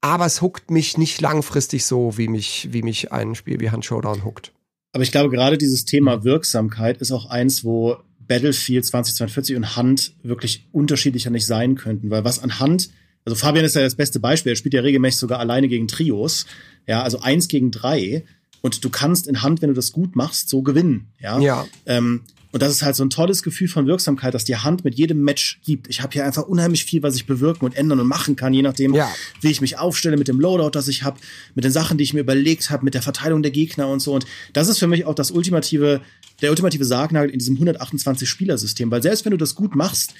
S2: aber es huckt mich nicht langfristig so, wie mich, wie mich ein Spiel wie Hand Showdown huckt.
S3: Aber ich glaube, gerade dieses Thema Wirksamkeit ist auch eins, wo Battlefield 2042 und Hand wirklich unterschiedlicher nicht sein könnten, weil was an Hand, also Fabian ist ja das beste Beispiel, er spielt ja regelmäßig sogar alleine gegen Trios, ja, also eins gegen drei und du kannst in Hand, wenn du das gut machst, so gewinnen, ja.
S2: Ja.
S3: Ähm, und das ist halt so ein tolles Gefühl von Wirksamkeit, dass die Hand mit jedem Match gibt. Ich habe hier einfach unheimlich viel, was ich bewirken und ändern und machen kann, je nachdem,
S2: Ja.
S3: wie ich mich aufstelle mit dem Loadout, das ich habe, mit den Sachen, die ich mir überlegt habe, mit der Verteilung der Gegner und so. Und das ist für mich auch das ultimative, der ultimative Sargnagel in diesem 128 Spieler-System, weil selbst wenn du das gut machst,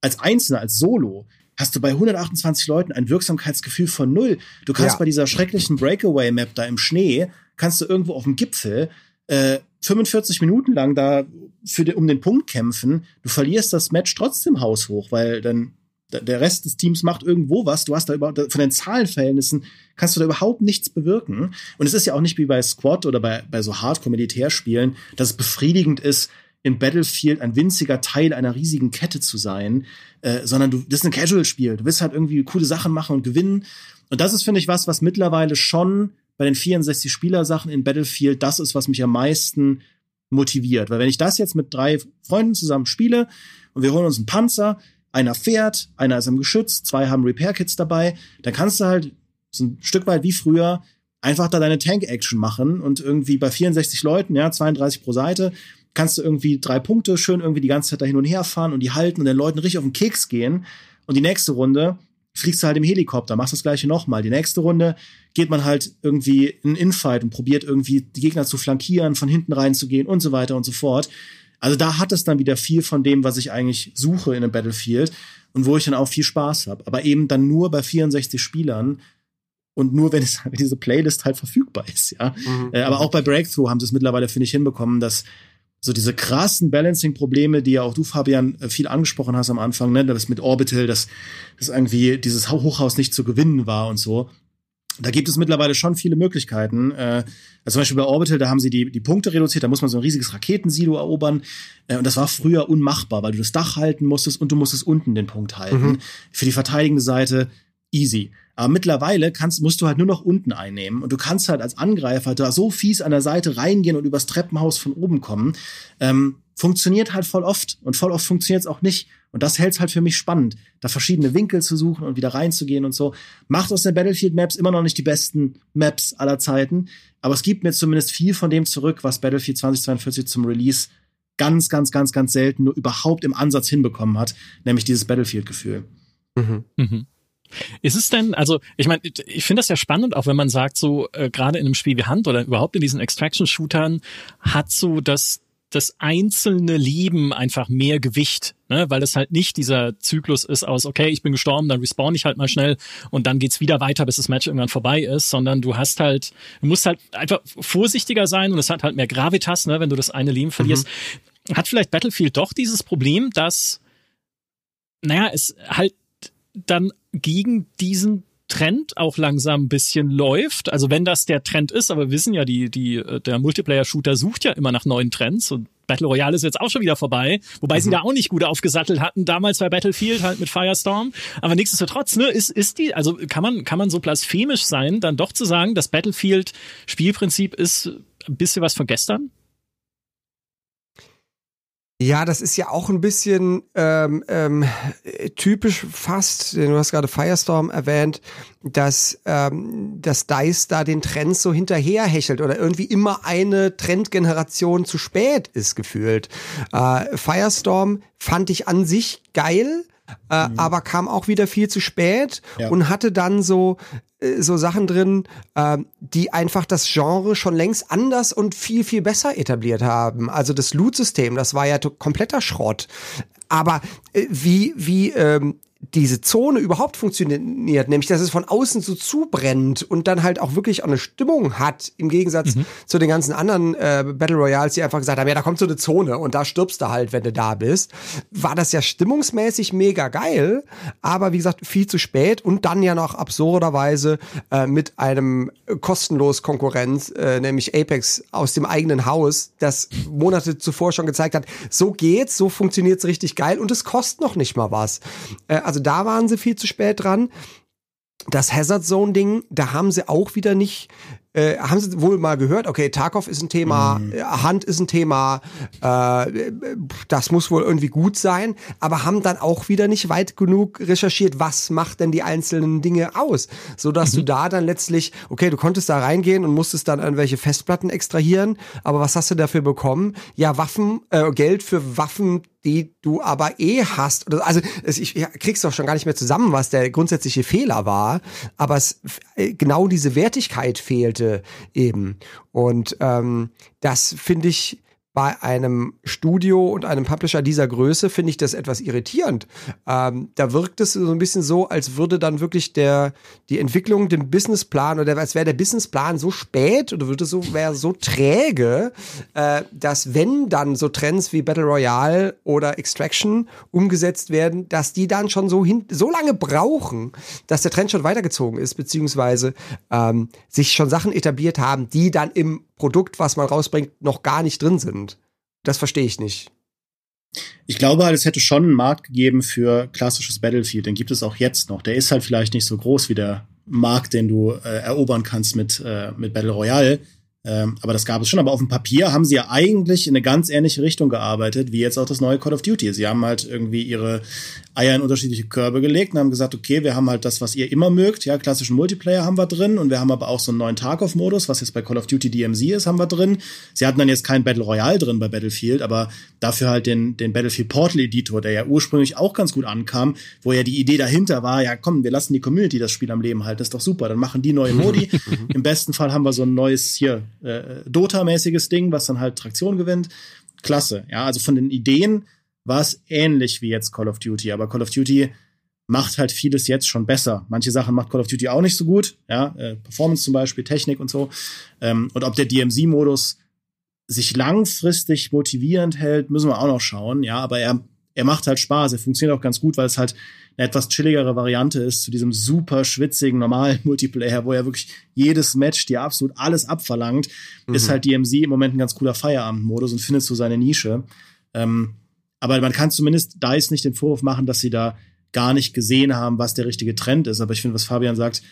S3: als Einzelner, als Solo, hast du bei 128 Leuten ein Wirksamkeitsgefühl von null. Du kannst
S2: Ja.
S3: bei dieser schrecklichen Breakaway-Map da im Schnee, kannst du irgendwo auf dem Gipfel äh, 45 Minuten lang da für den, um den Punkt kämpfen. Du verlierst das Match trotzdem haushoch, weil dann der- Rest des Teams macht irgendwo was. Du hast da überhaupt, von den Zahlenverhältnissen kannst du da überhaupt nichts bewirken. Und es ist ja auch nicht wie bei Squad oder bei, bei so Hardcore-Militärspielen, dass es befriedigend ist, in Battlefield ein winziger Teil einer riesigen Kette zu sein, äh, sondern du, das ist ein Casual-Spiel. Du willst halt irgendwie coole Sachen machen und gewinnen. Und das ist, finde ich, was, was mittlerweile schon bei den 64 Spieler-Sachen in Battlefield das ist, was mich am meisten motiviert. Weil wenn ich das jetzt mit drei Freunden zusammen spiele und wir holen uns einen Panzer, einer fährt, einer ist im Geschütz, zwei haben Repair-Kits dabei, dann kannst du halt so ein Stück weit wie früher einfach da deine Tank-Action machen und irgendwie bei 64 Leuten, ja, 32 pro Seite, kannst du irgendwie drei Punkte schön irgendwie die ganze Zeit da hin und her fahren und die halten und den Leuten richtig auf den Keks gehen. Und die nächste Runde fliegst du halt im Helikopter, machst das gleiche nochmal. Die nächste Runde geht man halt irgendwie in einen Infight und probiert irgendwie die Gegner zu flankieren, von hinten reinzugehen und so weiter und so fort. Also da hat es dann wieder viel von dem, was ich eigentlich suche in einem Battlefield und wo ich dann auch viel Spaß habe. Aber eben dann nur bei 64 Spielern und nur *laughs* wenn es wenn diese Playlist halt verfügbar ist, ja. Äh, aber auch bei Breakthrough haben sie es mittlerweile, finde ich, hinbekommen, dass so diese krassen Balancing-Probleme, die ja auch du, Fabian, äh, viel angesprochen hast am Anfang, ne, das mit Orbital, dass, dass irgendwie dieses Ho- Hochhaus nicht zu gewinnen war und so. Da gibt es mittlerweile schon viele Möglichkeiten. Äh, also zum Beispiel bei Orbital, da haben sie die, die Punkte reduziert, da muss man so ein riesiges Raketensilo erobern. Äh, und das war früher unmachbar, weil du das Dach halten musstest und du musstest unten den Punkt halten. Für die verteidigende Seite easy. Aber mittlerweile kannst, musst du halt nur noch unten einnehmen und du kannst halt als Angreifer da so fies an der Seite reingehen und übers Treppenhaus von oben kommen. Ähm, funktioniert halt voll oft und voll oft funktioniert es auch nicht. Und das hält halt für mich spannend, da verschiedene Winkel zu suchen und wieder reinzugehen und so. Macht aus den Battlefield Maps immer noch nicht die besten Maps aller Zeiten, aber es gibt mir zumindest viel von dem zurück, was Battlefield 2042 zum Release ganz, ganz, ganz, ganz selten nur überhaupt im Ansatz hinbekommen hat, nämlich dieses Battlefield-Gefühl.
S1: Mhm. Ist es denn, also ich meine, ich finde das ja spannend, auch wenn man sagt, so äh, gerade in einem Spiel wie Hand oder überhaupt in diesen Extraction-Shootern hat so das das einzelne Leben einfach mehr Gewicht, ne? weil es halt nicht dieser Zyklus ist aus, okay, ich bin gestorben, dann respawn ich halt mal schnell und dann geht's wieder weiter, bis das Match irgendwann vorbei ist, sondern du hast halt, du musst halt einfach vorsichtiger sein und es hat halt mehr Gravitas, ne? wenn du das eine Leben verlierst. Hat vielleicht Battlefield doch dieses Problem, dass, naja, es halt dann gegen diesen Trend auch langsam ein bisschen läuft. Also wenn das der Trend ist, aber wir wissen ja, die, die, äh, der Multiplayer-Shooter sucht ja immer nach neuen Trends und Battle Royale ist jetzt auch schon wieder vorbei, wobei sie da auch nicht gut aufgesattelt hatten, damals bei Battlefield halt mit Firestorm. Aber nichtsdestotrotz, ne, ist, ist die, also kann man, kann man so blasphemisch sein, dann doch zu sagen, das Battlefield-Spielprinzip ist ein bisschen was von gestern?
S2: Ja, das ist ja auch ein bisschen ähm, ähm, typisch fast, du hast gerade Firestorm erwähnt, dass, ähm, dass DICE da den Trends so hinterherhechelt oder irgendwie immer eine Trendgeneration zu spät ist gefühlt. Äh, Firestorm fand ich an sich geil, äh, aber kam auch wieder viel zu spät
S3: Ja.
S2: und hatte dann so äh, so Sachen drin, ähm, die einfach das Genre schon längst anders und viel, viel besser etabliert haben. Also das Loot-System, das war ja kompletter Schrott. Aber äh, wie, wie ähm, diese Zone überhaupt funktioniert, nämlich dass es von außen so zubrennt und dann halt auch wirklich auch eine Stimmung hat, im Gegensatz zu den ganzen anderen äh, Battle Royals, die einfach gesagt haben, ja, da kommt so eine Zone und da stirbst du halt, wenn du da bist, war das ja stimmungsmäßig mega geil, aber wie gesagt, viel zu spät und dann ja noch absurderweise äh, mit einem kostenlos Konkurrenz, äh, nämlich Apex aus dem eigenen Haus, das Monate zuvor schon gezeigt hat, so geht's, so funktioniert's richtig geil und es kostet noch nicht mal was. Äh, also da waren sie viel zu spät dran. Das Hazard Zone Ding, da haben sie auch wieder nicht äh, haben sie wohl mal gehört, okay, Tarkov ist ein Thema, mhm. Hand ist ein Thema, äh, das muss wohl irgendwie gut sein, aber haben dann auch wieder nicht weit genug recherchiert, was macht denn die einzelnen Dinge aus, so dass mhm. du da dann letztlich, okay, du konntest da reingehen und musstest dann irgendwelche Festplatten extrahieren, aber was hast du dafür bekommen? Ja, Waffen, äh, Geld für Waffen, die du aber eh hast. Also ich krieg's doch schon gar nicht mehr zusammen, was der grundsätzliche Fehler war, aber es, äh, genau diese Wertigkeit fehlte eben. Und ähm, das finde ich bei einem Studio und einem Publisher dieser Größe finde ich das etwas irritierend. Ähm, da wirkt es so ein bisschen so, als würde dann wirklich der, die Entwicklung, den Businessplan oder als wäre der Businessplan so spät oder würde so, wäre so träge, äh, dass wenn dann so Trends wie Battle Royale oder Extraction umgesetzt werden, dass die dann schon so hin, so lange brauchen, dass der Trend schon weitergezogen ist, beziehungsweise ähm, sich schon Sachen etabliert haben, die dann im Produkt, was man rausbringt, noch gar nicht drin sind. Das verstehe ich nicht.
S3: Ich glaube halt, es hätte schon einen Markt gegeben für klassisches Battlefield. Den gibt es auch jetzt noch. Der ist halt vielleicht nicht so groß wie der Markt, den du äh, erobern kannst mit, äh, mit Battle Royale. Ähm, aber das gab es schon. Aber auf dem Papier haben sie ja eigentlich in eine ganz ähnliche Richtung gearbeitet, wie jetzt auch das neue Call of Duty. Sie haben halt irgendwie ihre Eier in unterschiedliche Körbe gelegt und haben gesagt, okay, wir haben halt das, was ihr immer mögt. Ja, klassischen Multiplayer haben wir drin und wir haben aber auch so einen neuen Tarkov-Modus, was jetzt bei Call of Duty DMZ ist, haben wir drin. Sie hatten dann jetzt kein Battle Royale drin bei Battlefield, aber dafür halt den, den Battlefield Portal Editor, der ja ursprünglich auch ganz gut ankam, wo ja die Idee dahinter war, ja komm, wir lassen die Community das Spiel am Leben halten, das ist doch super, dann machen die neue Modi. *laughs* Im besten Fall haben wir so ein neues hier äh, Dota-mäßiges Ding, was dann halt Traktion gewinnt. Klasse, ja, also von den Ideen war es ähnlich wie jetzt Call of Duty, aber Call of Duty macht halt vieles jetzt schon besser. Manche Sachen macht Call of Duty auch nicht so gut, ja, äh, Performance zum Beispiel, Technik und so. Ähm, und ob der DMZ-Modus sich langfristig motivierend hält, müssen wir auch noch schauen, ja, aber er, er macht halt Spaß, er funktioniert auch ganz gut, weil es halt eine etwas chilligere Variante ist zu diesem super schwitzigen normalen *laughs* Multiplayer, wo er wirklich jedes Match dir absolut alles abverlangt, mhm. ist halt DMZ im Moment ein ganz cooler Feierabendmodus und findet so seine Nische. Ähm, aber man kann zumindest da ist nicht den Vorwurf machen, dass sie da gar nicht gesehen haben, was der richtige Trend ist. Aber ich finde, was Fabian sagt,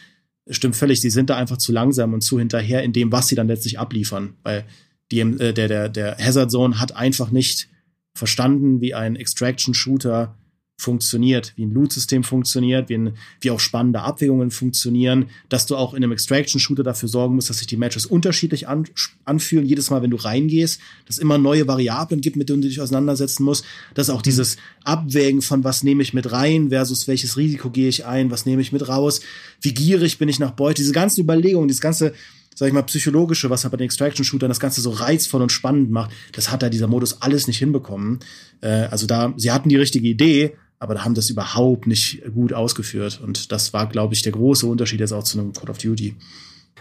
S3: stimmt völlig. Sie sind da einfach zu langsam und zu hinterher in dem, was sie dann letztlich abliefern. Weil die, äh, der, der, der Hazard Zone hat einfach nicht verstanden, wie ein Extraction-Shooter funktioniert, wie ein Loot-System funktioniert, wie, ein, wie auch spannende Abwägungen funktionieren, dass du auch in einem Extraction-Shooter dafür sorgen musst, dass sich die Matches unterschiedlich an, anfühlen, jedes Mal, wenn du reingehst, dass es immer neue Variablen gibt, mit denen du dich auseinandersetzen musst, dass auch dieses Abwägen von was nehme ich mit rein versus welches Risiko gehe ich ein, was nehme ich mit raus, wie gierig bin ich nach Beute, diese ganzen Überlegungen, dieses ganze sag ich mal, psychologische, was halt bei den Extraction-Shootern das Ganze so reizvoll und spannend macht, das hat da dieser Modus alles nicht hinbekommen. Äh, also da, sie hatten die richtige Idee, aber da haben das überhaupt nicht gut ausgeführt. Und das war, glaube ich, der große Unterschied jetzt auch zu einem Call of Duty.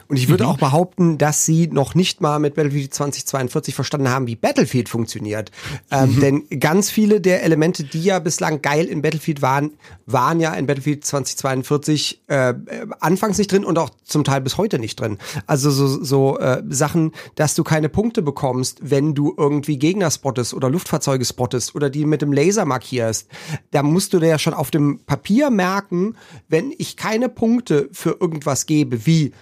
S2: Und ich würde mhm. auch behaupten, dass sie noch nicht mal mit Battlefield 2042 verstanden haben, wie Battlefield funktioniert. Ähm, mhm. Denn ganz viele der Elemente, die ja bislang geil in Battlefield waren, waren ja in Battlefield 2042 äh, anfangs nicht drin und auch zum Teil bis heute nicht drin. Also so, so äh, Sachen, dass du keine Punkte bekommst, wenn du irgendwie Gegner spottest oder Luftfahrzeuge spottest oder die mit dem Laser markierst. Da musst du dir ja schon auf dem Papier merken, wenn ich keine Punkte für irgendwas gebe, wie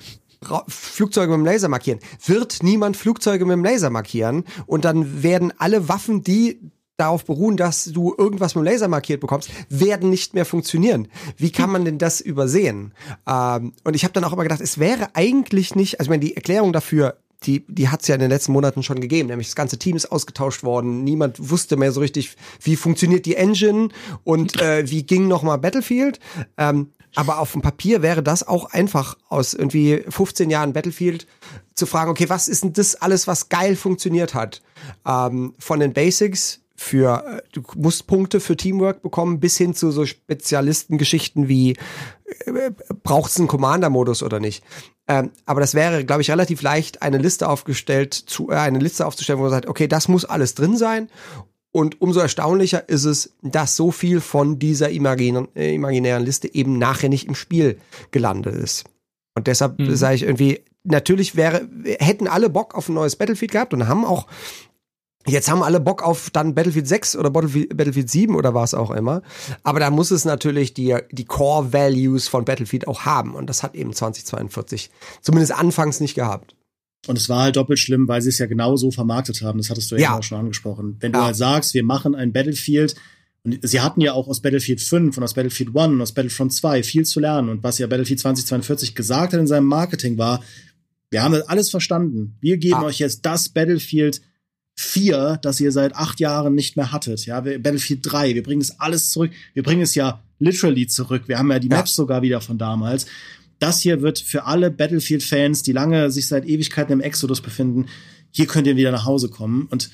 S2: Flugzeuge mit dem Laser markieren. Wird niemand Flugzeuge mit dem Laser markieren und dann werden alle Waffen, die darauf beruhen, dass du irgendwas mit dem Laser markiert bekommst, werden nicht mehr funktionieren. Wie kann man denn das übersehen? Ähm, und ich habe dann auch immer gedacht, es wäre eigentlich nicht, also ich meine, die Erklärung dafür die, die hat es ja in den letzten Monaten schon gegeben. Nämlich das ganze Team ist ausgetauscht worden. Niemand wusste mehr so richtig, wie funktioniert die Engine und *laughs* äh, wie ging nochmal Battlefield. Ähm, aber auf dem Papier wäre das auch einfach aus irgendwie 15 Jahren Battlefield zu fragen, okay, was ist denn das alles, was geil funktioniert hat? Ähm, von den Basics für, du musst Punkte für Teamwork bekommen, bis hin zu so Spezialistengeschichten wie, äh, braucht es einen Commander-Modus oder nicht? Ähm, aber das wäre, glaube ich, relativ leicht, eine Liste aufgestellt, zu, äh, eine Liste aufzustellen, wo man sagt, okay, das muss alles drin sein. Und umso erstaunlicher ist es, dass so viel von dieser imagin äh, imaginären Liste eben nachher nicht im Spiel gelandet ist. Und deshalb mhm. sage ich irgendwie, natürlich wäre, hätten alle Bock auf ein neues Battlefield gehabt und haben auch Jetzt haben alle Bock auf dann Battlefield 6 oder Battlefield, Battlefield 7 oder was auch immer. Aber da muss es natürlich die, die Core Values von Battlefield auch haben. Und das hat eben 2042 zumindest anfangs nicht gehabt.
S3: Und es war halt doppelt schlimm, weil sie es ja genau so vermarktet haben. Das hattest du ja, ja. auch schon angesprochen. Wenn du halt sagst, wir machen ein Battlefield, und sie hatten ja auch aus Battlefield 5 und aus Battlefield 1 und aus Battlefront 2 viel zu lernen. Und was ja Battlefield 2042 gesagt hat in seinem Marketing war, wir haben alles verstanden. Wir geben ah. euch jetzt das Battlefield 4, das ihr seit acht Jahren nicht mehr hattet. Ja, Battlefield 3, wir bringen das alles zurück. Wir bringen es ja literally zurück. Wir haben ja die Maps ja. sogar wieder von damals. Das hier wird für alle Battlefield-Fans, die lange sich seit Ewigkeiten im Exodus befinden, hier könnt ihr wieder nach Hause kommen. Und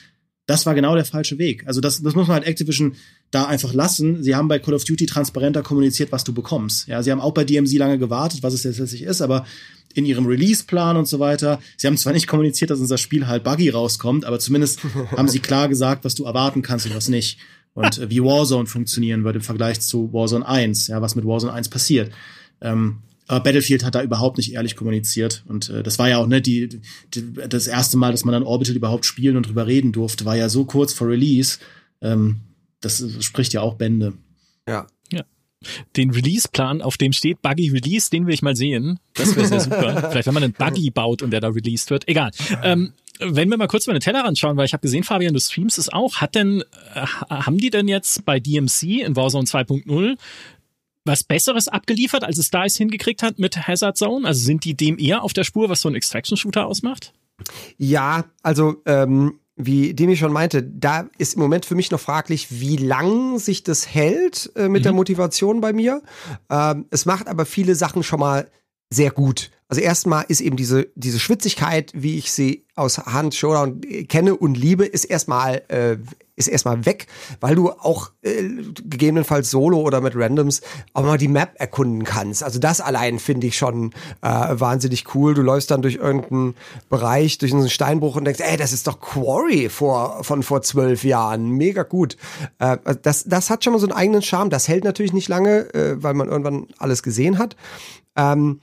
S3: das war genau der falsche Weg. Also das, das muss man halt Activision da einfach lassen. Sie haben bei Call of Duty transparenter kommuniziert, was du bekommst. Ja, sie haben auch bei DMZ lange gewartet, was es jetzt letztlich ist, aber in ihrem Release-Plan und so weiter. Sie haben zwar nicht kommuniziert, dass unser Spiel halt buggy rauskommt, aber zumindest *laughs* haben sie klar gesagt, was du erwarten kannst und was nicht. Und äh, wie Warzone funktionieren wird im Vergleich zu Warzone 1, ja, was mit Warzone 1 passiert. Ähm, aber Battlefield hat da überhaupt nicht ehrlich kommuniziert. Und äh, das war ja auch ne, die, die, das erste Mal, dass man dann Orbital überhaupt spielen und drüber reden durfte, war ja so kurz vor Release. Ähm, das spricht ja auch Bände.
S2: Ja.
S1: Ja den Release-Plan, auf dem steht Buggy Release, den will ich mal sehen. Das wäre sehr super. *laughs* Vielleicht, wenn man einen Buggy baut und der da released wird. Egal. Ähm, wenn wir mal kurz meine Teller anschauen, weil ich habe gesehen, Fabian, du streamst es auch. Hat denn, äh, haben die denn jetzt bei DMC in Warzone 2.0 was Besseres abgeliefert, als es da es hingekriegt hat mit Hazard Zone? Also sind die dem eher auf der Spur, was so ein Extraction-Shooter ausmacht?
S2: Ja, also ähm, wie Demi schon meinte, da ist im Moment für mich noch fraglich, wie lang sich das hält äh, mit mhm. der Motivation bei mir. Ähm, es macht aber viele Sachen schon mal sehr gut. Also erstmal ist eben diese, diese Schwitzigkeit, wie ich sie aus Hand Showdown kenne und liebe, ist erstmal, äh, ist erstmal weg, weil du auch äh, gegebenenfalls solo oder mit Randoms auch mal die Map erkunden kannst. Also das allein finde ich schon äh, wahnsinnig cool. Du läufst dann durch irgendeinen Bereich, durch einen Steinbruch und denkst, ey, das ist doch Quarry vor, von vor zwölf Jahren. Mega gut. Äh, das, das hat schon mal so einen eigenen Charme. Das hält natürlich nicht lange, äh, weil man irgendwann alles gesehen hat. Ähm,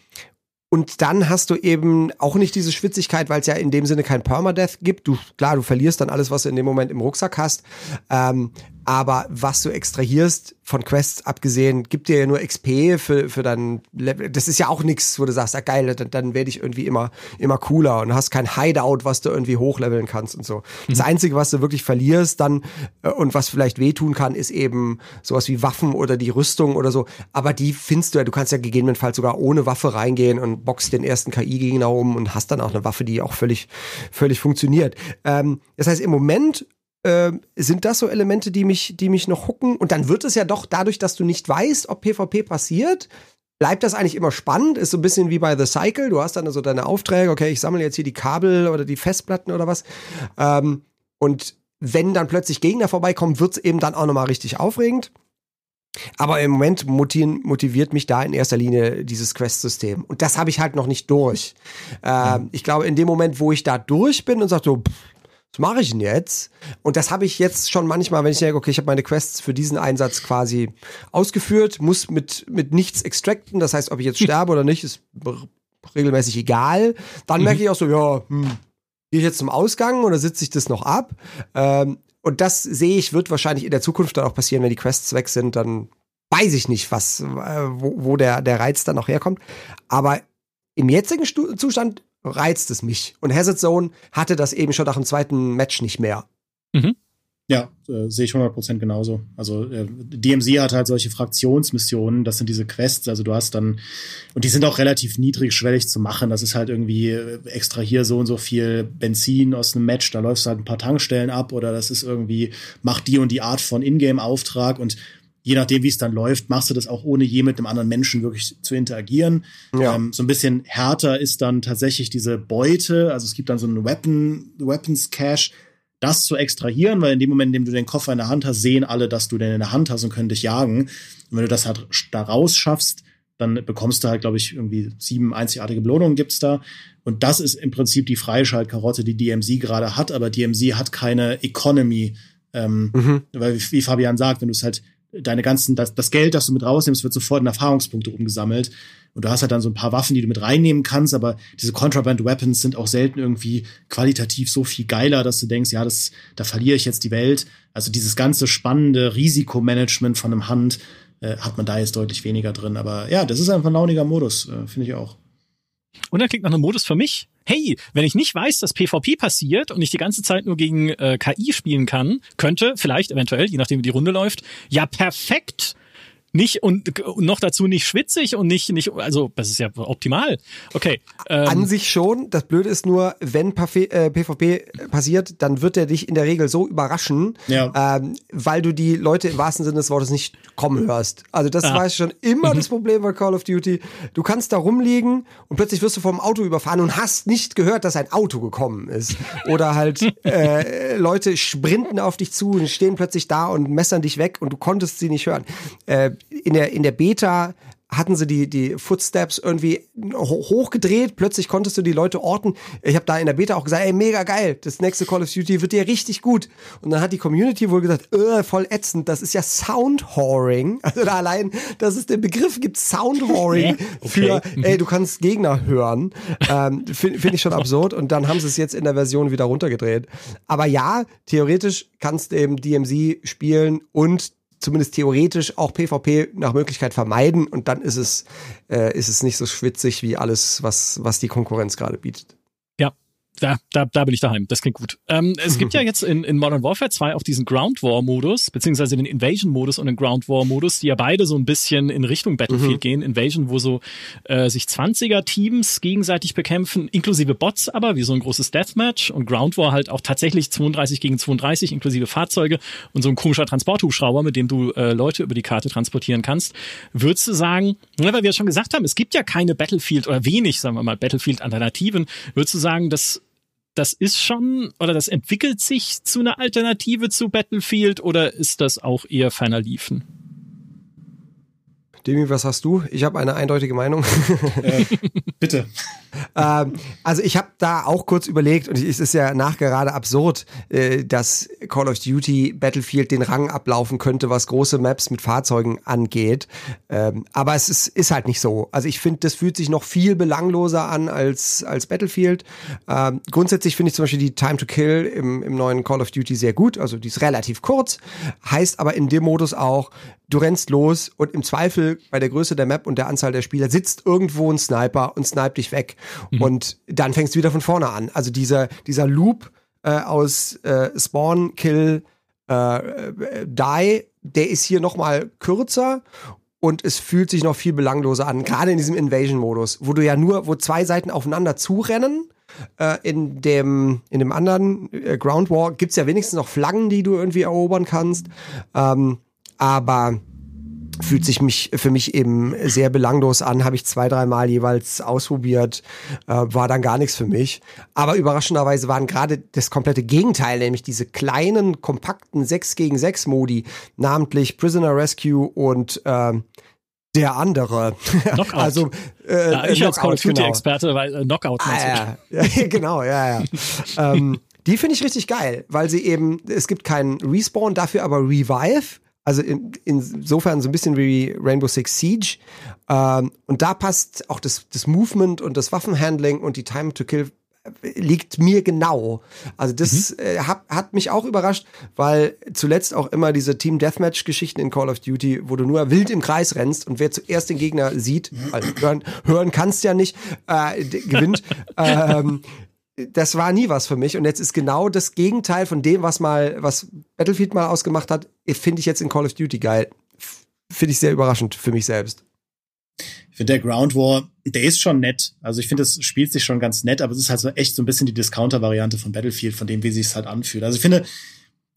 S2: und dann hast du eben auch nicht diese Schwitzigkeit, weil es ja in dem Sinne kein Permadeath gibt. Du, klar, du verlierst dann alles, was du in dem Moment im Rucksack hast. Ähm, aber was du extrahierst von Quests abgesehen, gibt dir ja nur XP für, für dein Level. Das ist ja auch nichts, wo du sagst, ah geil, dann, dann werde ich irgendwie immer, immer cooler und hast kein Hideout, was du irgendwie hochleveln kannst und so. Mhm. Das Einzige, was du wirklich verlierst dann äh, und was vielleicht wehtun kann, ist eben sowas wie Waffen oder die Rüstung oder so. Aber die findest du ja, du kannst ja gegebenenfalls sogar ohne Waffe reingehen und boxst den ersten KI-Gegner um und hast dann auch eine Waffe, die auch völlig, völlig funktioniert. Ähm, das heißt, im Moment äh, sind das so Elemente, die mich, die mich noch hucken. Und dann wird es ja doch dadurch, dass du nicht weißt, ob PvP passiert, bleibt das eigentlich immer spannend. Ist so ein bisschen wie bei The Cycle. Du hast dann also deine Aufträge, okay, ich sammle jetzt hier die Kabel oder die Festplatten oder was. Ähm, und wenn dann plötzlich Gegner vorbeikommen, wird es eben dann auch nochmal richtig aufregend. Aber im Moment motiviert mich da in erster Linie dieses Quest-System. Und das habe ich halt noch nicht durch. Ähm, ich glaube, in dem Moment, wo ich da durch bin und sage so, pff, was mache ich denn jetzt? Und das habe ich jetzt schon manchmal, wenn ich denke, okay, ich habe meine Quests für diesen Einsatz quasi ausgeführt, muss mit, mit nichts extracten. Das heißt, ob ich jetzt sterbe oder nicht, ist regelmäßig egal. Dann mhm. merke ich auch so, ja, hm, gehe ich jetzt zum Ausgang oder sitze ich das noch ab? Ähm, und das sehe ich, wird wahrscheinlich in der Zukunft dann auch passieren, wenn die Quests weg sind, dann weiß ich nicht, was, äh, wo, wo der, der Reiz dann noch herkommt. Aber im jetzigen Stu Zustand reizt es mich. Und Hazard Zone hatte das eben schon nach dem zweiten Match nicht mehr.
S3: Mhm. Ja, äh, sehe ich 100% genauso. Also äh, DMZ hat halt solche Fraktionsmissionen, das sind diese Quests, also du hast dann, und die sind auch relativ niedrigschwellig zu machen, das ist halt irgendwie äh, extra hier so und so viel Benzin aus einem Match, da läufst du halt ein paar Tankstellen ab oder das ist irgendwie, mach die und die Art von Ingame-Auftrag und je nachdem, wie es dann läuft, machst du das auch ohne je mit einem anderen Menschen wirklich zu interagieren. Ja. Ähm, so ein bisschen härter ist dann tatsächlich diese Beute. Also es gibt dann so einen Weapon, Weapons Cache, das zu extrahieren, weil in dem Moment, in dem du den Koffer in der Hand hast, sehen alle, dass du den in der Hand hast und können dich jagen. Und wenn du das halt da rausschaffst, dann bekommst du halt, glaube ich, irgendwie sieben einzigartige Belohnungen gibt's da. Und das ist im Prinzip die Freischaltkarotte, die DMZ gerade hat, aber DMZ hat keine Economy. Ähm, mhm. Weil, wie Fabian sagt, wenn du es halt deine ganzen, das, das Geld, das du mit rausnimmst, wird sofort in Erfahrungspunkte umgesammelt. Und du hast halt dann so ein paar Waffen, die du mit reinnehmen kannst, aber diese Contraband Weapons sind auch selten irgendwie qualitativ so viel geiler, dass du denkst, ja, das, da verliere ich jetzt die Welt. Also dieses ganze spannende Risikomanagement von einem Hand äh, hat man da jetzt deutlich weniger drin. Aber ja, das ist einfach ein launiger Modus, äh, finde ich auch.
S1: Und dann klingt nach einem Modus für mich. Hey, wenn ich nicht weiß, dass PvP passiert und ich die ganze Zeit nur gegen äh, KI spielen kann, könnte vielleicht eventuell, je nachdem wie die Runde läuft, ja perfekt nicht und noch dazu nicht schwitzig und nicht nicht also das ist ja optimal. Okay.
S2: Ähm. An sich schon. Das Blöde ist nur, wenn PvP äh, passiert, dann wird er dich in der Regel so überraschen, ja. ähm, weil du die Leute im wahrsten Sinne des Wortes nicht kommen hörst. Also das ah. war schon immer mhm. das Problem bei Call of Duty. Du kannst da rumliegen und plötzlich wirst du vom Auto überfahren und hast nicht gehört, dass ein Auto gekommen ist. Oder halt *laughs* äh, Leute sprinten auf dich zu und stehen plötzlich da und messern dich weg und du konntest sie nicht hören. Äh, in der, in der Beta hatten sie die, die Footsteps irgendwie hochgedreht. Plötzlich konntest du die Leute orten. Ich habe da in der Beta auch gesagt, ey, mega geil, das nächste Call of Duty wird dir richtig gut. Und dann hat die Community wohl gesagt, äh, voll ätzend, das ist ja Soundhoring. *laughs* Also da allein, dass es den Begriff gibt, Soundhoring okay. für, ey, du kannst Gegner hören. Ähm, Finde find ich schon *laughs* absurd. Und dann haben sie es jetzt in der Version wieder runtergedreht. Aber ja, theoretisch kannst du eben DMZ spielen und zumindest theoretisch auch PvP nach Möglichkeit vermeiden. Und dann ist es, äh, ist es nicht so schwitzig wie alles, was, was die Konkurrenz gerade bietet
S1: da, da, da bin ich daheim. Das klingt gut. Ähm, es gibt ja *laughs* jetzt in, in Modern Warfare 2 auch diesen Ground War Modus, beziehungsweise den Invasion Modus und den Ground War Modus, die ja beide so ein bisschen in Richtung Battlefield mhm. gehen. Invasion, wo so äh, sich 20er Teams gegenseitig bekämpfen, inklusive Bots aber, wie so ein großes Deathmatch und Ground War halt auch tatsächlich 32 gegen 32, inklusive Fahrzeuge und so ein komischer Transporthubschrauber, mit dem du äh, Leute über die Karte transportieren kannst. Würdest du sagen, weil wir ja schon gesagt haben, es gibt ja keine Battlefield oder wenig, sagen wir mal, Battlefield-Alternativen, würdest du sagen, dass das ist schon oder das entwickelt sich zu einer Alternative zu Battlefield oder ist das auch eher ferner liefen?
S2: Demi, was hast du? Ich habe eine eindeutige Meinung.
S3: Äh, bitte. *laughs*
S2: ähm, also ich habe da auch kurz überlegt und es ist ja nachgerade absurd, äh, dass Call of Duty Battlefield den Rang ablaufen könnte, was große Maps mit Fahrzeugen angeht. Ähm, aber es ist, ist halt nicht so. Also ich finde, das fühlt sich noch viel belangloser an als, als Battlefield. Ähm, grundsätzlich finde ich zum Beispiel die Time to Kill im, im neuen Call of Duty sehr gut. Also die ist relativ kurz, heißt aber in dem Modus auch, du rennst los und im Zweifel bei der Größe der Map und der Anzahl der Spieler sitzt irgendwo ein Sniper und snipt dich weg. Mhm. Und dann fängst du wieder von vorne an. Also dieser, dieser Loop äh, aus äh, Spawn, Kill, äh, Die, der ist hier nochmal kürzer und es fühlt sich noch viel belangloser an, gerade in diesem Invasion-Modus, wo du ja nur, wo zwei Seiten aufeinander zurennen. Äh, in dem in dem anderen äh, Ground War gibt's ja wenigstens noch Flaggen, die du irgendwie erobern kannst. Ähm, aber fühlt sich mich für mich eben sehr belanglos an, habe ich zwei, dreimal jeweils ausprobiert, äh, war dann gar nichts für mich. Aber überraschenderweise waren gerade das komplette Gegenteil, nämlich diese kleinen, kompakten 6 gegen 6 Modi, namentlich Prisoner Rescue und äh, der andere.
S1: Knockout. *laughs* also äh, ja, ich als Call of Duty Experte, weil äh, Knockout.
S2: Ah, *laughs* ja. genau, ja, ja. *laughs* ähm, die finde ich richtig geil, weil sie eben, es gibt keinen Respawn, dafür aber Revive also in, insofern so ein bisschen wie Rainbow Six Siege. Ähm, und da passt auch das, das Movement und das Waffenhandling und die Time to Kill äh, liegt mir genau. Also das mhm. äh, hat, hat mich auch überrascht, weil zuletzt auch immer diese Team Deathmatch Geschichten in Call of Duty, wo du nur wild im Kreis rennst und wer zuerst den Gegner sieht, also hören, hören kannst ja nicht, äh, gewinnt. *laughs* ähm, das war nie was für mich. Und jetzt ist genau das Gegenteil von dem, was mal, was Battlefield mal ausgemacht hat, finde ich jetzt in Call of Duty geil. Finde ich sehr überraschend für mich selbst.
S3: Ich finde der Ground War, der ist schon nett. Also ich finde, es spielt sich schon ganz nett, aber es ist halt so echt so ein bisschen die Discounter-Variante von Battlefield, von dem, wie sich es halt anfühlt. Also ich finde,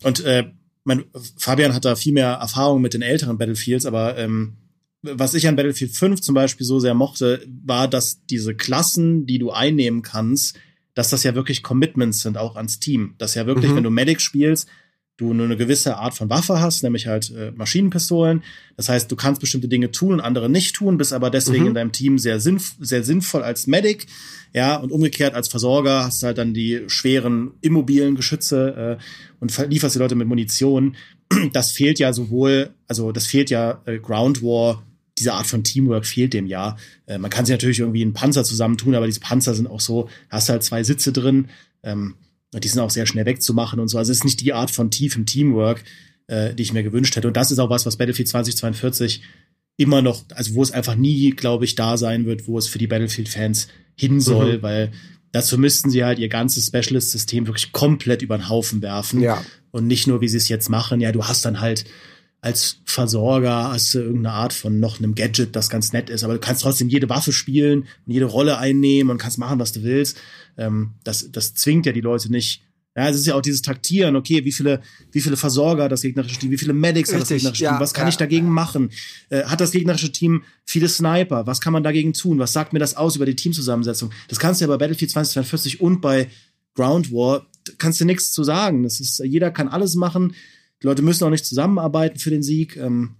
S3: und äh, mein, Fabian hat da viel mehr Erfahrung mit den älteren Battlefields, aber ähm, was ich an Battlefield 5 zum Beispiel so sehr mochte, war, dass diese Klassen, die du einnehmen kannst, dass das ja wirklich Commitments sind, auch ans Team. Dass ja wirklich, mhm. wenn du Medic spielst, du nur eine gewisse Art von Waffe hast, nämlich halt äh, Maschinenpistolen. Das heißt, du kannst bestimmte Dinge tun und andere nicht tun, bist aber deswegen mhm. in deinem Team sehr, sinnf sehr sinnvoll als Medic. Ja, und umgekehrt als Versorger hast du halt dann die schweren immobilen Geschütze äh, und lieferst die Leute mit Munition. das fehlt ja sowohl, also das fehlt ja äh, Ground War, diese Art von Teamwork fehlt dem ja. Äh, man kann sich natürlich irgendwie einen Panzer zusammentun, aber diese Panzer sind auch so, hast halt zwei Sitze drin, ähm, die sind auch sehr schnell wegzumachen und so. Also es ist nicht die Art von tiefem Teamwork, äh, die ich mir gewünscht hätte. Und das ist auch was, was Battlefield 2042 immer noch, also wo es einfach nie, glaube ich, da sein wird, wo es für die Battlefield-Fans hin soll, mhm. weil dazu müssten sie halt ihr ganzes Specialist-System wirklich komplett über den Haufen werfen.
S2: Ja.
S3: Und nicht nur, wie sie es jetzt machen, ja, du hast dann halt als Versorger hast du irgendeine Art von noch einem Gadget, das ganz nett ist, aber du kannst trotzdem jede Waffe spielen jede Rolle einnehmen und kannst machen, was du willst. Ähm, das, das zwingt ja die Leute nicht. Ja, es ist ja auch dieses Taktieren, okay, wie viele, wie viele Versorger das gegnerische Team, wie viele Medics Richtig, hat das gegnerische ja, Team, was kann ja, ich dagegen ja. machen? Äh, hat das gegnerische Team viele Sniper? Was kann man dagegen tun? Was sagt mir das aus über die Teamzusammensetzung? Das kannst du ja bei Battlefield 2042 und bei Ground War, kannst du nichts zu sagen. Das ist, jeder kann alles machen die Leute müssen auch nicht zusammenarbeiten für den Sieg. Ähm,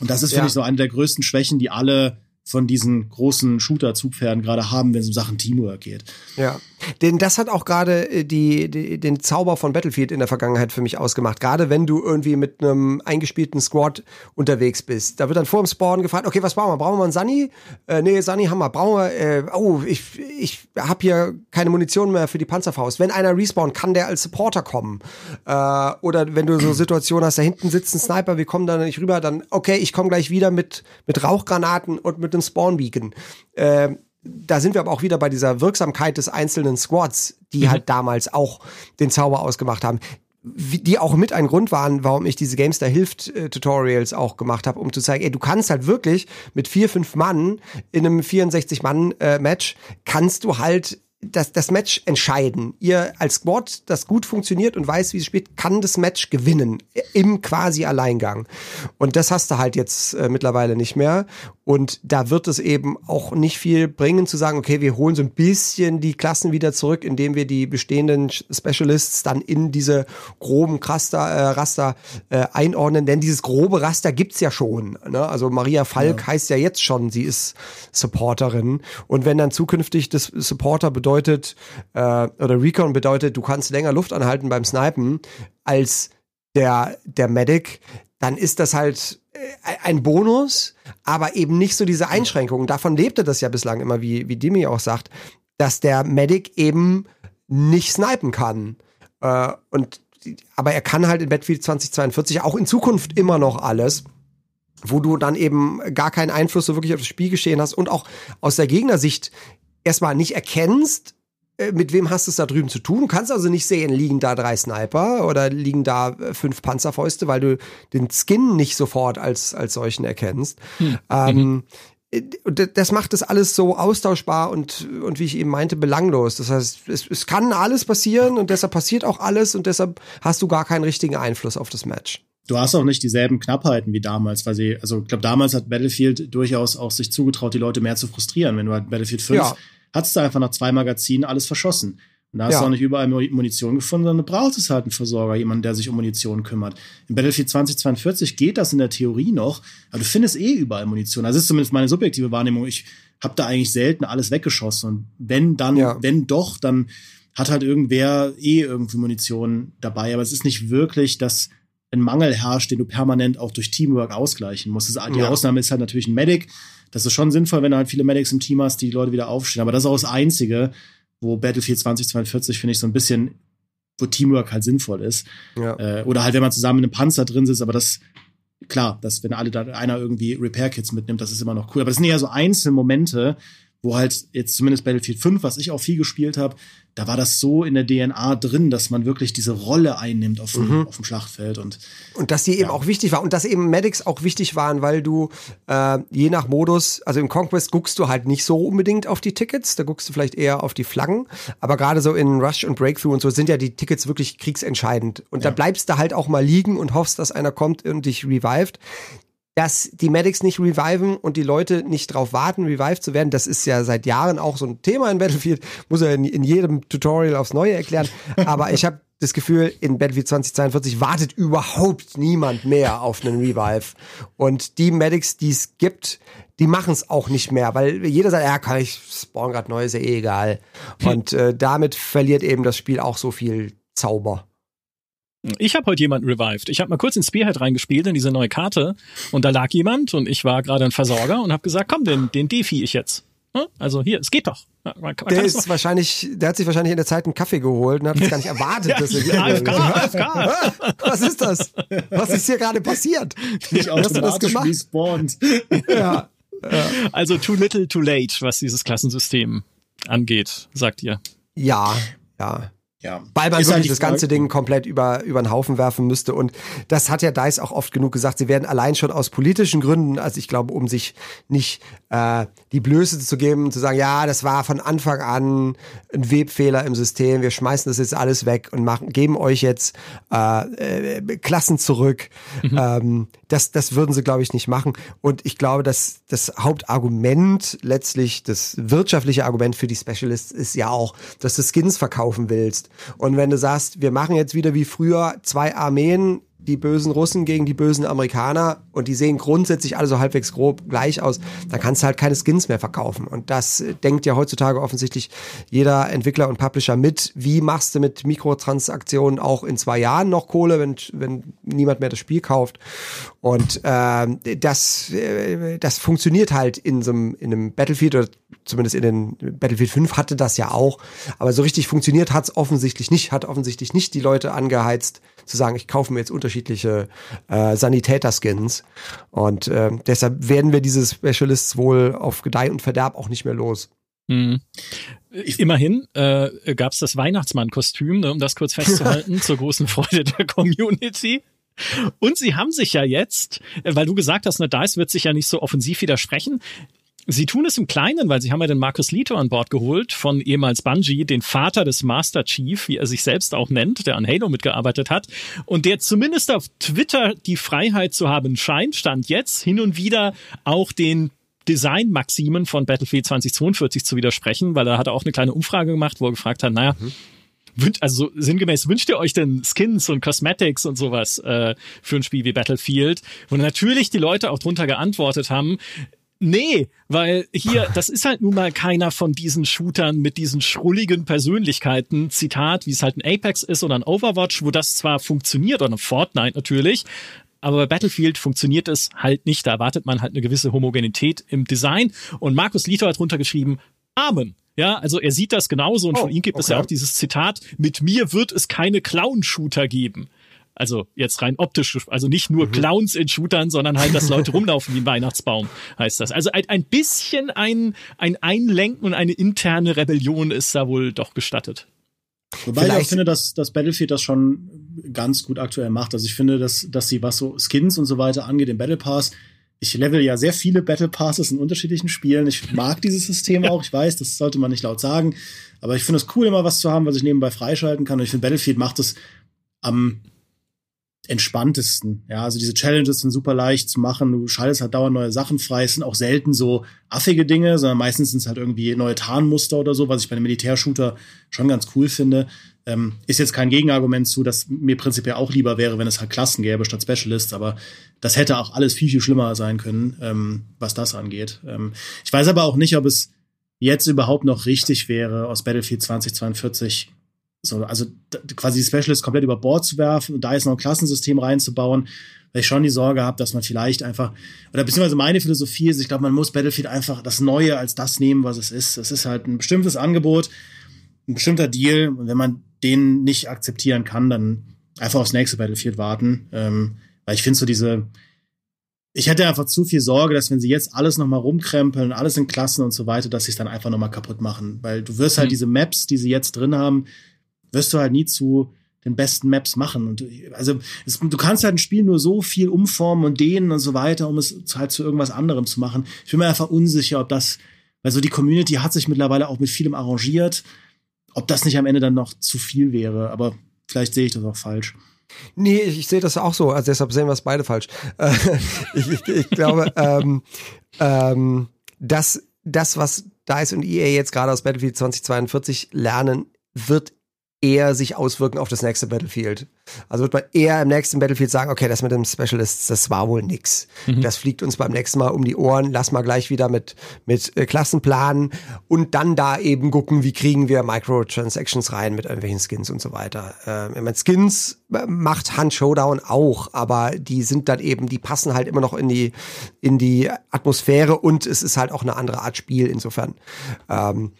S3: und das ist, finde ja. ich, so eine der größten Schwächen, die alle von diesen großen Shooter-Zugpferden gerade haben, wenn es um Sachen Teamwork geht.
S2: Ja, denn das hat auch gerade äh, die, die, den Zauber von Battlefield in der Vergangenheit für mich ausgemacht. Gerade wenn du irgendwie mit einem eingespielten Squad unterwegs bist. Da wird dann vor dem Spawn gefragt, okay, was brauchen wir? Brauchen wir einen Sunny? Äh, nee, Sunny haben wir. Brauchen wir, äh, oh, ich, ich habe hier keine Munition mehr für die Panzerfaust. Wenn einer respawnt, kann der als Supporter kommen. Äh, oder wenn du so Situationen hast, da hinten sitzt ein Sniper, wir kommen da nicht rüber, dann, okay, ich komme gleich wieder mit, mit Rauchgranaten und mit einem Spawn-Beacon. Äh, da sind wir aber auch wieder bei dieser Wirksamkeit des einzelnen Squads, die mhm. halt damals auch den Zauber ausgemacht haben. Die auch mit ein Grund waren, warum ich diese Gamester Hilft äh, Tutorials auch gemacht habe, um zu zeigen, ey, du kannst halt wirklich mit vier, fünf Mann in einem 64 Mann äh, Match kannst du halt das, das Match entscheiden. Ihr als Squad, das gut funktioniert und weiß, wie es spielt, kann das Match gewinnen. Im quasi Alleingang. Und das hast du halt jetzt äh, mittlerweile nicht mehr. Und da wird es eben auch nicht viel bringen zu sagen, okay, wir holen so ein bisschen die Klassen wieder zurück, indem wir die bestehenden Specialists dann in diese groben Raster, äh, Raster äh, einordnen. Denn dieses grobe Raster gibt's ja schon. Ne? Also Maria Falk ja. heißt ja jetzt schon, sie ist Supporterin. Und wenn dann zukünftig das Supporter bedeutet, bedeutet, äh, oder Recon bedeutet, du kannst länger Luft anhalten beim Snipen als der, der Medic, dann ist das halt äh, ein Bonus, aber eben nicht so diese Einschränkungen. Davon lebte das ja bislang immer, wie, wie Dimi auch sagt, dass der Medic eben nicht snipen kann. Äh, und, aber er kann halt in Battlefield 2042 auch in Zukunft immer noch alles wo du dann eben gar keinen Einfluss so wirklich auf das Spielgeschehen hast und auch aus der Gegnersicht erstmal nicht erkennst, äh, mit wem hast du es da drüben zu tun. Du kannst also nicht sehen, liegen da drei Sniper oder liegen da äh, fünf Panzerfäuste, weil du den Skin nicht sofort als, als solchen erkennst. Hm. Ähm, mhm. Das macht das alles so austauschbar und, und wie ich eben meinte, belanglos. Das heißt, es, es kann alles passieren und deshalb passiert auch alles und deshalb hast du gar keinen richtigen Einfluss auf das Match
S3: du hast auch nicht dieselben Knappheiten wie damals, weil sie, also ich glaube, damals hat Battlefield durchaus auch sich zugetraut, die Leute mehr zu frustrieren. Wenn du halt Battlefield 5 ja. Hattest du einfach nach zwei Magazinen alles verschossen. Und da hast ja. du auch nicht überall Munition gefunden, sondern du brauchst es halt einen Versorger, jemanden, der sich um Munition kümmert. In Battlefield 2042 geht das in der Theorie noch, aber du findest eh überall Munition. Das ist zumindest meine subjektive Wahrnehmung. Ich habe da eigentlich selten alles weggeschossen. Und wenn dann, ja. wenn doch, dann hat halt irgendwer eh irgendwie Munition dabei. Aber es ist nicht wirklich das ein Mangel herrscht, den du permanent auch durch Teamwork ausgleichen musst. Die ja. Ausnahme ist halt natürlich ein Medic. Das ist schon sinnvoll, wenn du halt viele Medics im Team hast, die, die Leute wieder aufstehen. Aber das ist auch das Einzige, wo Battlefield 2042, finde ich, so ein bisschen, wo Teamwork halt sinnvoll ist. Ja. Äh, oder halt, wenn man zusammen in einem Panzer drin sitzt, aber das, klar, dass wenn alle da einer irgendwie Repair-Kits mitnimmt, das ist immer noch cool. Aber das sind eher so einzelne Momente, wo halt jetzt zumindest Battlefield 5, was ich auch viel gespielt habe, da war das so in der DNA drin, dass man wirklich diese Rolle einnimmt auf dem, mhm. auf dem Schlachtfeld und
S2: und dass die ja. eben auch wichtig war und dass eben Medics auch wichtig waren, weil du äh, je nach Modus, also im Conquest guckst du halt nicht so unbedingt auf die Tickets, da guckst du vielleicht eher auf die Flaggen, aber gerade so in Rush und Breakthrough und so sind ja die Tickets wirklich kriegsentscheidend und ja. da bleibst du halt auch mal liegen und hoffst, dass einer kommt und dich revived dass die Medics nicht reviven und die Leute nicht drauf warten, revived zu werden, das ist ja seit Jahren auch so ein Thema in Battlefield, muss er in, in jedem Tutorial aufs Neue erklären. Aber ich habe das Gefühl, in Battlefield 2042 wartet überhaupt niemand mehr auf einen Revive. Und die Medics, die es gibt, die machen es auch nicht mehr, weil jeder sagt, ja, kann ich spawn gerade neu, ist ja eh egal. Und äh, damit verliert eben das Spiel auch so viel Zauber.
S1: Ich habe heute jemanden revived. Ich habe mal kurz in Spearhead reingespielt in diese neue Karte und da lag jemand und ich war gerade ein Versorger und habe gesagt, komm, den, den defi ich jetzt. Also hier, es geht doch.
S2: Man, man der ist wahrscheinlich, der hat sich wahrscheinlich in der Zeit einen Kaffee geholt und hat es gar nicht *laughs* erwartet, ja, dass er AFK, AFK. *laughs* Was ist das? Was ist hier gerade passiert?
S3: Nicht Hast du das gemacht? Respawned. *laughs*
S1: Ja, ja. Also too little, too late, was dieses Klassensystem angeht, sagt ihr.
S2: Ja, ja. Ja. Weil man ist wirklich halt das ganze Ding komplett über, über den Haufen werfen müsste. Und das hat ja Dice auch oft genug gesagt. Sie werden allein schon aus politischen Gründen, also ich glaube, um sich nicht äh, die Blöße zu geben, zu sagen, ja, das war von Anfang an ein Webfehler im System, wir schmeißen das jetzt alles weg und machen, geben euch jetzt äh, äh, Klassen zurück. Mhm. Ähm, das, das würden sie, glaube ich, nicht machen. Und ich glaube, dass das Hauptargument, letztlich das wirtschaftliche Argument für die Specialists ist ja auch, dass du Skins verkaufen willst. Und wenn du sagst, wir machen jetzt wieder wie früher zwei Armeen, die bösen Russen gegen die bösen Amerikaner und die sehen grundsätzlich alle so halbwegs grob gleich aus, dann kannst du halt keine Skins mehr verkaufen. Und das denkt ja heutzutage offensichtlich jeder Entwickler und Publisher mit. Wie machst du mit Mikrotransaktionen auch in zwei Jahren noch Kohle, wenn, wenn niemand mehr das Spiel kauft? Und ähm, das, äh, das funktioniert halt in so einem, in einem Battlefield oder zumindest in den Battlefield 5 hatte das ja auch. Aber so richtig funktioniert hat es offensichtlich nicht, hat offensichtlich nicht die Leute angeheizt, zu sagen, ich kaufe mir jetzt unterschiedliche äh, Sanitäter-Skins. Und äh, deshalb werden wir diese Specialists wohl auf Gedeih und Verderb auch nicht mehr los.
S1: Mhm. Immerhin äh, gab es das Weihnachtsmann-Kostüm, ne, um das kurz festzuhalten, *laughs* zur großen Freude der Community. Und sie haben sich ja jetzt, weil du gesagt hast, ne, DICE wird sich ja nicht so offensiv widersprechen, Sie tun es im Kleinen, weil sie haben ja den Marcus Lito an Bord geholt von ehemals Bungie, den Vater des Master Chief, wie er sich selbst auch nennt, der an Halo mitgearbeitet hat. Und der zumindest auf Twitter die Freiheit zu haben scheint, stand jetzt hin und wieder auch den Design-Maximen von Battlefield 2042 zu widersprechen, weil er hat auch eine kleine Umfrage gemacht, wo er gefragt hat, naja, mhm. also sinngemäß wünscht ihr euch denn Skins und Cosmetics und sowas äh, für ein Spiel wie Battlefield, wo natürlich die Leute auch drunter geantwortet haben, Nee, weil hier, das ist halt nun mal keiner von diesen Shootern mit diesen schrulligen Persönlichkeiten, Zitat, wie es halt ein Apex ist oder ein Overwatch, wo das zwar funktioniert, oder ein Fortnite natürlich, aber bei Battlefield funktioniert es halt nicht. Da erwartet man halt eine gewisse Homogenität im Design. Und Markus Lito hat runtergeschrieben, Amen. Ja, also er sieht das genauso und oh, von ihm gibt okay. es ja auch dieses Zitat, mit mir wird es keine Clown-Shooter geben. Also jetzt rein optisch, also nicht nur mhm. Clowns in Shootern, sondern halt, dass Leute *laughs* rumlaufen wie ein Weihnachtsbaum, heißt das. Also ein, ein bisschen ein, ein Einlenken und eine interne Rebellion ist da wohl doch gestattet.
S3: Wobei Vielleicht. ich auch finde, dass, dass Battlefield das schon ganz gut aktuell macht. Also ich finde, dass, dass sie, was so Skins und so weiter angeht, im Battle Pass, ich level ja sehr viele Battle Passes in unterschiedlichen Spielen. Ich mag dieses System *laughs* auch. Ich weiß, das sollte man nicht laut sagen. Aber ich finde es cool, immer was zu haben, was ich nebenbei freischalten kann. Und ich finde, Battlefield macht es am entspanntesten. Ja, also diese Challenges sind super leicht zu machen. Du schaltest halt dauernd neue Sachen frei. Es sind auch selten so affige Dinge, sondern meistens sind es halt irgendwie neue Tarnmuster oder so, was ich bei einem Militärshooter schon ganz cool finde. Ähm, ist jetzt kein Gegenargument zu, dass mir prinzipiell auch lieber wäre, wenn es halt Klassen gäbe statt Specialists, aber das hätte auch alles viel, viel schlimmer sein können, ähm, was das angeht. Ähm, ich weiß aber auch nicht, ob es jetzt überhaupt noch richtig wäre, aus Battlefield 2042 so, also quasi die Specialist komplett über Bord zu werfen und da jetzt noch ein Klassensystem reinzubauen, weil ich schon die Sorge habe, dass man vielleicht einfach, oder beziehungsweise meine Philosophie ist, ich glaube, man muss Battlefield einfach das Neue als das nehmen, was es ist. Es ist halt ein bestimmtes Angebot, ein bestimmter Deal und wenn man den nicht akzeptieren kann, dann einfach aufs nächste Battlefield warten. Ähm, weil ich finde so diese, ich hätte einfach zu viel Sorge, dass wenn sie jetzt alles nochmal rumkrempeln, alles in Klassen und so weiter, dass sie es dann einfach nochmal kaputt machen. Weil du wirst halt mhm. diese Maps, die sie jetzt drin haben, wirst du halt nie zu den besten Maps machen. Und also es, du kannst halt ein Spiel nur so viel umformen und dehnen und so weiter, um es halt zu irgendwas anderem zu machen. Ich bin mir einfach unsicher, ob das, weil so die Community hat sich mittlerweile auch mit vielem arrangiert, ob das nicht am Ende dann noch zu viel wäre. Aber vielleicht sehe ich das auch falsch.
S2: Nee, ich, ich sehe das auch so. Also deshalb sehen wir es beide falsch. Äh, *laughs* ich, ich, ich, glaube, ähm, ähm, dass das, was DICE und EA jetzt gerade aus Battlefield 2042 lernen, wird eher sich auswirken auf das nächste Battlefield. Also wird man eher im nächsten Battlefield sagen, okay, das mit dem Specialist, das war wohl nix. Mhm. Das fliegt uns beim nächsten Mal um die Ohren. Lass mal gleich wieder mit, mit äh, Klassen planen und dann da eben gucken, wie kriegen wir Microtransactions rein mit irgendwelchen Skins und so weiter. Äh, ich meine, Skins macht Hand Showdown auch, aber die sind dann eben, die passen halt immer noch in die, in die Atmosphäre und es ist halt auch eine andere Art Spiel insofern. Ähm,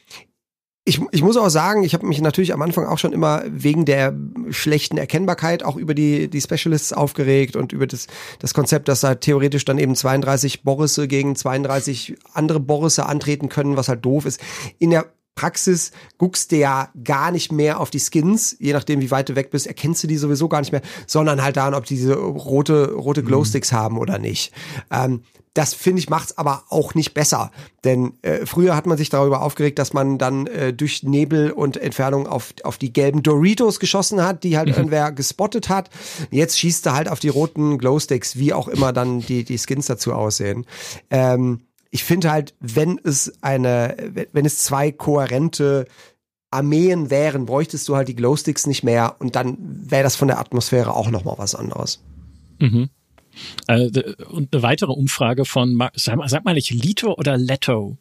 S2: ich, ich muss auch sagen, ich habe mich natürlich am Anfang auch schon immer wegen der schlechten Erkennbarkeit auch über die, die Specialists aufgeregt und über das, das Konzept, dass da theoretisch dann eben 32 Borisse gegen 32 andere Borisse antreten können, was halt doof ist. In der Praxis guckst du ja gar nicht mehr auf die Skins, je nachdem wie weit du weg bist, erkennst du die sowieso gar nicht mehr, sondern halt daran, ob die diese rote, rote mhm. Glowsticks mhm. haben oder nicht. Ähm, das finde ich macht's aber auch nicht besser, denn äh, früher hat man sich darüber aufgeregt, dass man dann äh, durch Nebel und Entfernung auf auf die gelben Doritos geschossen hat, die halt mhm. irgendwer gespottet hat. Jetzt schießt er halt auf die roten Glowsticks, wie auch immer dann die die Skins dazu aussehen. Ähm, ich finde halt, wenn es eine, wenn es zwei kohärente Armeen wären, bräuchtest du halt die Glowsticks nicht mehr und dann wäre das von der Atmosphäre auch noch mal was anderes.
S1: Mhm. Äh, und eine weitere Umfrage von, sag mal, sag mal nicht Lito oder Leto?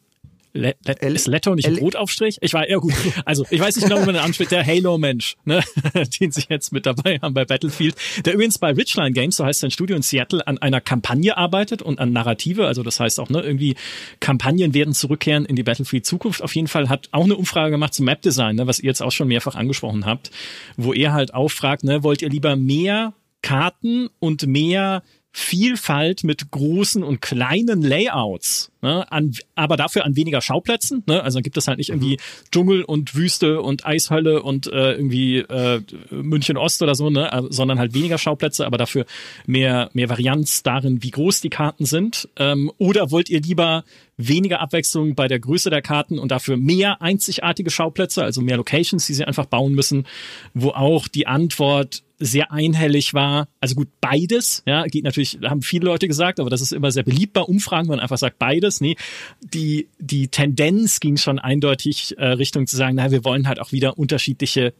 S1: Le Le ist Leto nicht ein Brotaufstrich? Ich war, ja gut. Also, ich weiß nicht genau, wie man den anspricht. Der Halo-Mensch, ne? *laughs* den sie jetzt mit dabei haben bei Battlefield. Der übrigens bei Richline Games, so heißt sein Studio in Seattle, an einer Kampagne arbeitet und an Narrative. Also, das heißt auch, ne, irgendwie Kampagnen werden zurückkehren in die Battlefield Zukunft. Auf jeden Fall hat auch eine Umfrage gemacht zum Map-Design, ne, was ihr jetzt auch schon mehrfach angesprochen habt, wo er halt auffragt, ne, wollt ihr lieber mehr Karten und mehr Vielfalt mit großen und kleinen Layouts, ne, an, aber dafür an weniger Schauplätzen. Ne? Also gibt es halt nicht irgendwie. Dschungel und Wüste und Eishölle und äh, irgendwie äh, München Ost oder so, ne? Also, sondern halt weniger Schauplätze, aber dafür mehr mehr Varianz darin, wie groß die Karten sind. Ähm, oder wollt ihr lieber weniger Abwechslung bei der Größe der Karten und dafür mehr einzigartige Schauplätze, also mehr Locations, die sie einfach bauen müssen, wo auch die Antwort sehr einhellig war. Also gut, beides, ja, geht natürlich, haben viele Leute gesagt, aber das ist immer sehr beliebt bei Umfragen, wenn man einfach sagt beides. Nee, die, die Tendenz ging schon eindeutig äh, Richtung zu sagen, na, wir wollen halt auch wieder unterschiedliche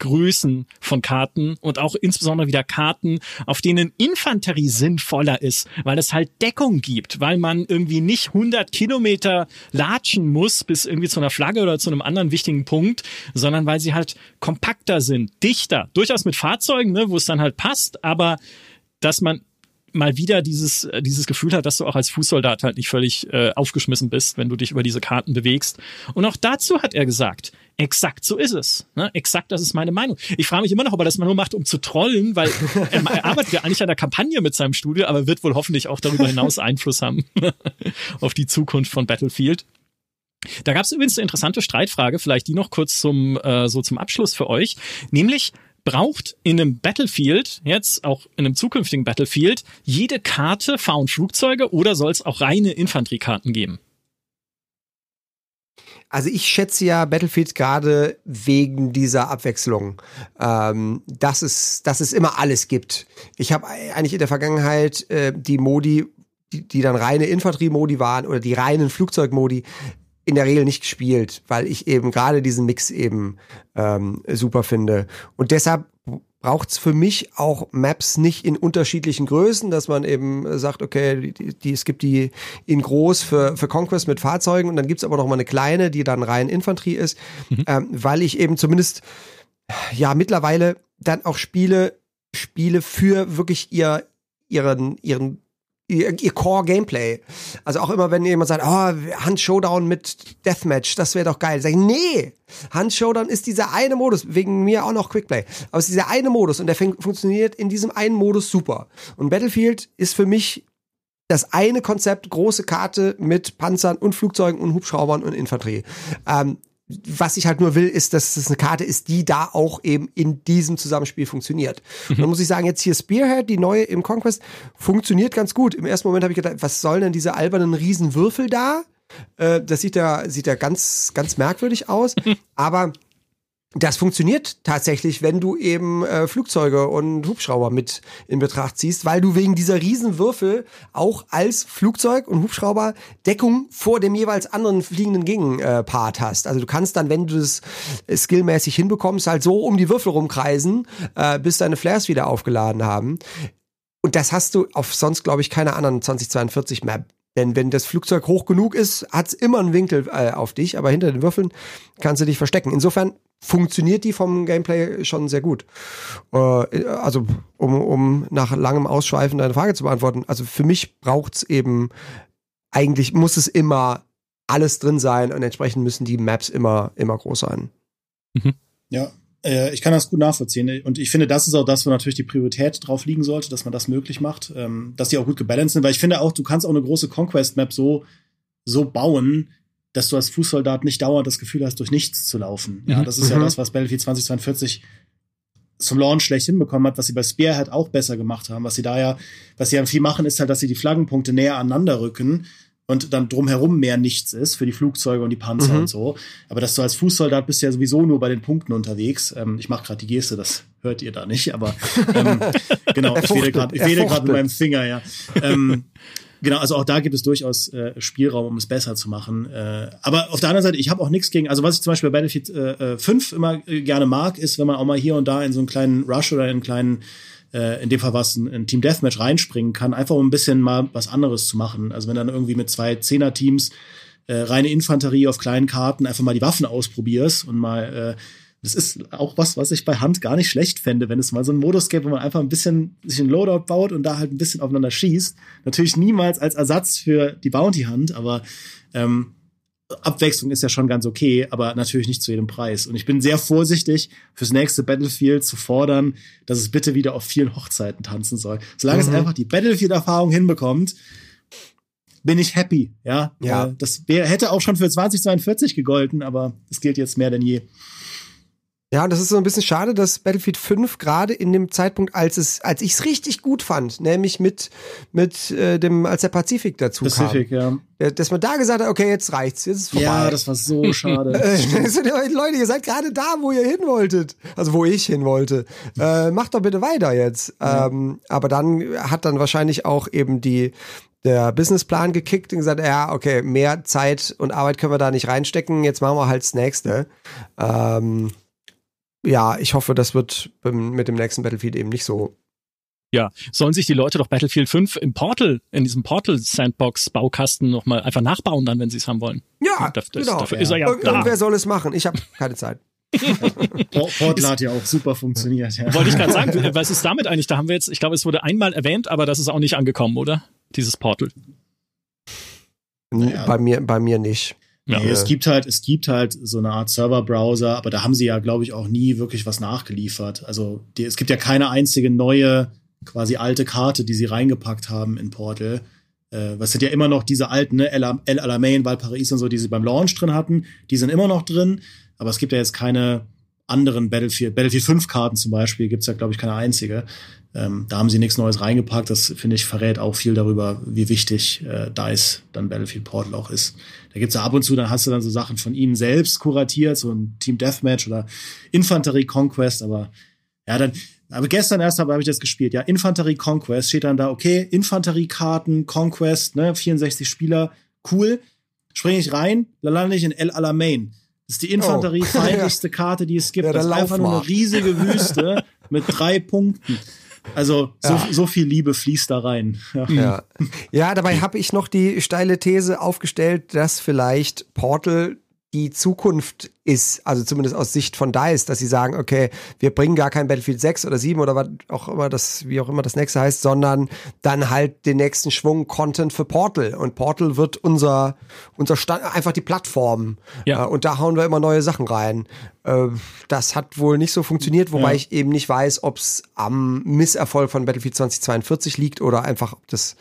S1: Größen von Karten und auch insbesondere wieder Karten, auf denen Infanterie sinnvoller ist, weil es halt Deckung gibt, weil man irgendwie nicht 100 Kilometer latschen muss bis irgendwie zu einer Flagge oder zu einem anderen wichtigen Punkt, sondern weil sie halt kompakter sind, dichter, durchaus mit Fahrzeugen, ne, wo es dann halt passt, aber dass man mal wieder dieses, äh, dieses Gefühl hat, dass du auch als Fußsoldat halt nicht völlig äh, aufgeschmissen bist, wenn du dich über diese Karten bewegst. Und auch dazu hat er gesagt, exakt so ist es. Ne? Exakt, das ist meine Meinung. Ich frage mich immer noch, ob er das mal nur macht, um zu trollen, weil er, er *laughs* arbeitet ja eigentlich an der Kampagne mit seinem Studio, aber wird wohl hoffentlich auch darüber hinaus Einfluss haben *laughs* auf die Zukunft von Battlefield. Da gab es übrigens eine interessante Streitfrage, vielleicht die noch kurz zum äh, so zum Abschluss für euch, nämlich braucht in einem Battlefield, jetzt auch in einem zukünftigen Battlefield, jede Karte Found Flugzeuge oder soll es auch reine Infanteriekarten geben?
S2: Also ich schätze ja Battlefield gerade wegen dieser Abwechslung, ähm, dass, es, dass es immer alles gibt. Ich habe eigentlich in der Vergangenheit äh, die Modi, die, die dann reine Infanterie-Modi waren oder die reinen Flugzeugmodi, in der Regel nicht gespielt, weil ich eben gerade diesen Mix eben ähm, super finde. Und deshalb braucht's für mich auch Maps nicht in unterschiedlichen Größen, dass man eben sagt, okay, die, die, es gibt die in groß für, für Conquest mit Fahrzeugen und dann gibt's aber noch mal eine kleine, die dann rein Infanterie ist, mhm. ähm, weil ich eben zumindest ja mittlerweile dann auch Spiele Spiele für wirklich ihr ihren ihren ihr, ihr Core-Gameplay. Also auch immer, wenn jemand sagt, oh, Hand-Showdown mit Deathmatch, das wäre doch geil. Sag ich, nee, Hand-Showdown ist dieser eine Modus, wegen mir auch noch Quickplay. Aber es ist dieser eine Modus und der funktioniert in diesem einen Modus super. Und Battlefield ist für mich das eine Konzept, große Karte mit Panzern und Flugzeugen und Hubschraubern und Infanterie. Ähm, was ich halt nur will, ist, dass es eine Karte ist, die da auch eben in diesem Zusammenspiel funktioniert. Mhm. Und dann muss ich sagen, jetzt hier Spearhead, die neue im Conquest, funktioniert ganz gut. Im ersten Moment habe ich gedacht, was sollen denn diese albernen Riesenwürfel da? Äh, das sieht ja, sieht ja ganz, ganz merkwürdig aus. *laughs* Aber das funktioniert tatsächlich, wenn du eben äh, Flugzeuge und Hubschrauber mit in Betracht ziehst, weil du wegen dieser Riesenwürfel auch als Flugzeug und Hubschrauber Deckung vor dem jeweils anderen fliegenden Gegenpart äh, hast. Also du kannst dann, wenn du das skillmäßig hinbekommst, halt so um die Würfel rumkreisen, äh, bis deine Flares wieder aufgeladen haben. Und das hast du auf sonst, glaube ich, keiner anderen 2042 Map. Denn wenn das Flugzeug hoch genug ist, hat's immer einen Winkel äh, auf dich, aber hinter den Würfeln kannst du dich verstecken. Insofern funktioniert die vom Gameplay schon sehr gut. Äh, also, um, um nach langem Ausschweifen deine Frage zu beantworten, also für mich braucht's eben, eigentlich muss es immer alles drin sein und entsprechend müssen die Maps immer, immer groß sein.
S3: Mhm. Ja, äh, ich kann das gut nachvollziehen. Und ich finde, das ist auch das, wo natürlich die Priorität drauf liegen sollte, dass man das möglich macht, ähm, dass die auch gut gebalanced sind. Weil ich finde auch, du kannst auch eine große Conquest-Map so, so bauen, dass du als Fußsoldat nicht dauernd das Gefühl hast, durch nichts zu laufen. Ja, mhm. das ist mhm. ja das, was Battlefield 2042 zum Launch schlecht hinbekommen hat, was sie bei Spearhead auch besser gemacht haben. Was sie da ja, was sie ja viel machen, ist halt, dass sie die Flaggenpunkte näher aneinander rücken und dann drumherum mehr nichts ist für die Flugzeuge und die Panzer mhm. und so. Aber dass du als Fußsoldat bist ja sowieso nur bei den Punkten unterwegs. Ähm, ich mache gerade die Geste, das hört ihr da nicht, aber ähm, *laughs* genau, ich wähle gerade mit meinem Finger, ja. Ähm, Genau, also auch da gibt es durchaus äh, Spielraum, um es besser zu machen. Äh, aber auf der anderen Seite, ich habe auch nichts gegen, also was ich zum Beispiel bei Battlefield äh, 5 immer äh, gerne mag, ist, wenn man auch mal hier und da in so einen kleinen Rush oder in einen kleinen äh, in dem Fall was ein, ein Team Deathmatch reinspringen kann, einfach um ein bisschen mal was anderes zu machen. Also wenn dann irgendwie mit zwei Zehner-Teams äh, reine Infanterie auf kleinen Karten einfach mal die Waffen ausprobierst und mal äh, das ist auch was, was ich bei Hand gar nicht schlecht fände, wenn es mal so einen Modus gäbe, wo man einfach ein bisschen sich ein Loadout baut und da halt ein bisschen aufeinander schießt. Natürlich niemals als Ersatz für die Bounty Hand, aber ähm, Abwechslung ist ja schon ganz okay, aber natürlich nicht zu jedem Preis. Und ich bin sehr vorsichtig, fürs nächste Battlefield zu fordern, dass es bitte wieder auf vielen Hochzeiten tanzen soll. Solange mhm. es einfach die Battlefield-Erfahrung hinbekommt, bin ich happy. Ja, ja. Äh, das wär, hätte auch schon für 2042 gegolten, aber es gilt jetzt mehr denn je.
S2: Ja, und das ist so ein bisschen schade, dass Battlefield 5 gerade in dem Zeitpunkt, als es, als ich es richtig gut fand, nämlich mit mit äh, dem, als der Pazifik dazu Pacific, kam, ja. dass man da gesagt hat, okay, jetzt reicht's, jetzt ist es vorbei.
S3: Ja, das war so *laughs* schade.
S2: Leute, ihr seid gerade da, wo ihr hin wolltet, also wo ich hin wollte. Äh, macht doch bitte weiter jetzt. Ähm, aber dann hat dann wahrscheinlich auch eben die der Businessplan gekickt und gesagt, ja, okay, mehr Zeit und Arbeit können wir da nicht reinstecken, jetzt machen wir halt das nächste. Ähm, ja, ich hoffe, das wird mit dem nächsten Battlefield eben nicht so.
S1: Ja, sollen sich die Leute doch Battlefield 5 im Portal, in diesem Portal Sandbox Baukasten nochmal einfach nachbauen dann, wenn sie es haben wollen.
S2: Ja, das, genau. Dafür ja. ist er ja Ir Irgendwer soll es machen. Ich habe keine Zeit. *laughs*
S3: Portal hat ja auch super funktioniert. Ja.
S1: Wollte ich gerade sagen, was ist damit eigentlich? Da haben wir jetzt, ich glaube, es wurde einmal erwähnt, aber das ist auch nicht angekommen, oder? Dieses Portal.
S2: Naja. Bei mir, bei mir nicht.
S3: Ja. Es gibt halt, es gibt halt so eine Art Server-Browser, aber da haben sie ja, glaube ich, auch nie wirklich was nachgeliefert. Also die, es gibt ja keine einzige neue, quasi alte Karte, die sie reingepackt haben in Portal. Äh, was sind ja immer noch diese alten, ne, El, El Alamein, Valparais und so, die sie beim Launch drin hatten, die sind immer noch drin, aber es gibt ja jetzt keine anderen Battlefield, Battlefield 5 Karten zum Beispiel, gibt's ja, glaube ich, keine einzige. Ähm, da haben sie nichts Neues reingepackt. Das finde ich verrät auch viel darüber, wie wichtig äh, DICE dann Battlefield Portal auch ist. Da gibt's ja ab und zu, dann hast du dann so Sachen von ihnen selbst kuratiert, so ein Team Deathmatch oder Infanterie Conquest, aber ja, dann, aber gestern erst habe hab ich das gespielt. Ja, Infanterie Conquest steht dann da, okay, Infanteriekarten, Conquest, ne, 64 Spieler, cool. Springe ich rein, dann lande ich in El Alamein. Das ist die infanteriefeindlichste oh. *laughs* Karte, die es gibt. Ja, das ist einfach nur eine riesige Wüste *laughs* mit drei Punkten. Also so, ja. so viel Liebe fließt da rein.
S2: Ja, ja. *laughs* ja dabei habe ich noch die steile These aufgestellt, dass vielleicht Portal die Zukunft ist, also zumindest aus Sicht von DICE, dass sie sagen, okay, wir bringen gar kein Battlefield 6 oder 7 oder was auch immer das, wie auch immer das nächste heißt, sondern dann halt den nächsten Schwung Content für Portal. Und Portal wird unser, unser Stand, einfach die Plattform. Ja. Äh, und da hauen wir immer neue Sachen rein. Äh, das hat wohl nicht so funktioniert, wobei ja. ich eben nicht weiß, ob es am Misserfolg von Battlefield 2042 liegt oder einfach, ob das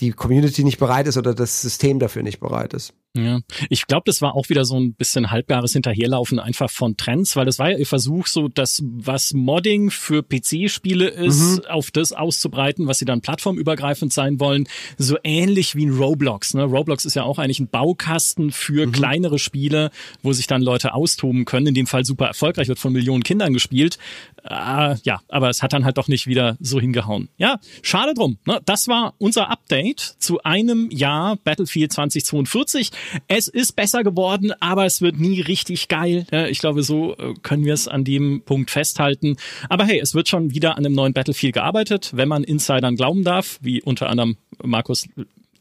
S2: die Community nicht bereit ist oder das System dafür nicht bereit ist.
S1: Ja, ich glaube, das war auch wieder so ein bisschen halbgares Hinterherlaufen einfach von Trends, weil das war ja ihr Versuch, so das, was Modding für PC-Spiele ist, mhm. auf das auszubreiten, was sie dann plattformübergreifend sein wollen. So ähnlich wie ein Roblox. Ne? Roblox ist ja auch eigentlich ein Baukasten für mhm. kleinere Spiele, wo sich dann Leute austoben können. In dem Fall super erfolgreich, wird von Millionen Kindern gespielt. Äh, ja, aber es hat dann halt doch nicht wieder so hingehauen. Ja, schade drum. Ne? Das war unser Update zu einem Jahr Battlefield 2042. Es ist besser geworden, aber es wird nie richtig geil. Ich glaube, so äh, können wir es an dem Punkt festhalten. Aber hey, es wird schon wieder an einem neuen Battlefield gearbeitet, wenn man Insidern glauben darf, wie unter anderem Markus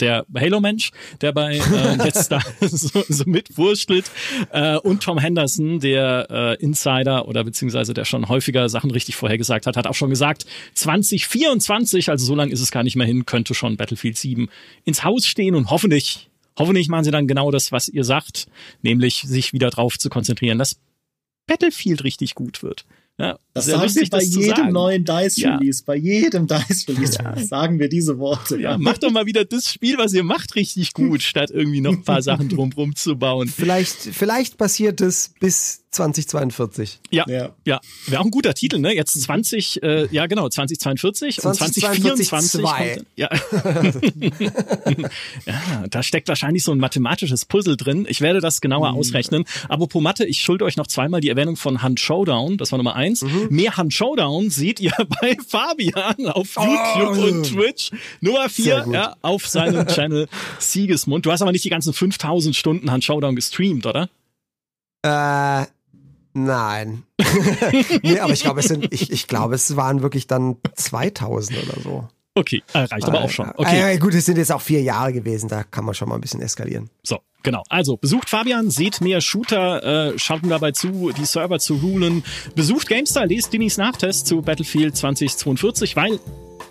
S1: der Halo-Mensch, der bei äh, *laughs* jetzt da so, so mitwurstelt äh, und Tom Henderson, der äh, Insider oder beziehungsweise der schon häufiger Sachen richtig vorhergesagt hat, hat auch schon gesagt, 2024, also so lange ist es gar nicht mehr hin, könnte schon Battlefield 7 ins Haus stehen und hoffentlich Hoffentlich machen sie dann genau das, was ihr sagt, nämlich sich wieder drauf zu konzentrieren, dass Battlefield richtig gut wird.
S3: Ja, das sagen lustig, wir bei jedem neuen Dice-Release, ja. bei jedem Dice-Release *laughs* ja. sagen wir diese Worte.
S1: Ja, macht doch mal wieder das Spiel, was ihr macht, richtig gut, *laughs* statt irgendwie noch ein paar Sachen *laughs* drumrum zu bauen.
S2: Vielleicht, vielleicht passiert es bis 2042.
S1: Ja, ja, ja. Wäre auch ein guter Titel, ne? Jetzt 20, äh, ja genau, 2042 2042 und 2024. Ja. *laughs* ja, da steckt wahrscheinlich so ein mathematisches Puzzle drin. Ich werde das genauer mhm. ausrechnen. Apropos Mathe, ich schulde euch noch zweimal die Erwähnung von Hand Showdown, das war Nummer eins. Mhm. Mehr Hand Showdown seht ihr *laughs* bei Fabian auf oh. YouTube oh. und Twitch. Nummer vier, ja, auf seinem Channel *laughs* Siegesmund. Du hast aber nicht die ganzen 5000 Stunden Hand Showdown gestreamt, oder?
S2: Äh, Nein. *laughs* nee, aber ich glaube, es sind, ich, ich glaube, es waren wirklich dann 2000 oder so.
S1: Okay, äh, reicht aber auch schon. Okay.
S2: Äh, gut, es sind jetzt auch vier Jahre gewesen, da kann man schon mal ein bisschen eskalieren.
S1: So, genau. Also besucht Fabian, seht mehr Shooter, äh, schaut ihm dabei zu, die Server zu rulen. Besucht GameStar, lest Dinis Nachtest zu Battlefield 2042, weil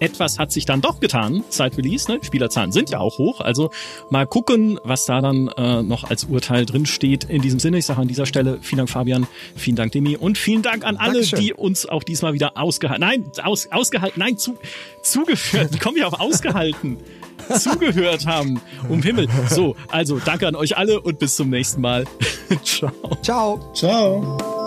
S1: etwas hat sich dann doch getan seit Release. Ne? Spielerzahlen sind ja auch hoch. Also mal gucken, was da dann äh, noch als Urteil drin steht. In diesem Sinne, ich sage an dieser Stelle vielen Dank, Fabian, vielen Dank, Demi und vielen Dank an alle, Dankeschön. die uns auch diesmal wieder ausgehalten, nein, aus, ausgehalten, nein, zu, zugeführt. Wie komme ich auf ausgehalten? zugehört haben. Um Himmel. So, also danke an euch alle und bis zum nächsten Mal. *laughs*
S2: Ciao. Ciao.
S3: Ciao.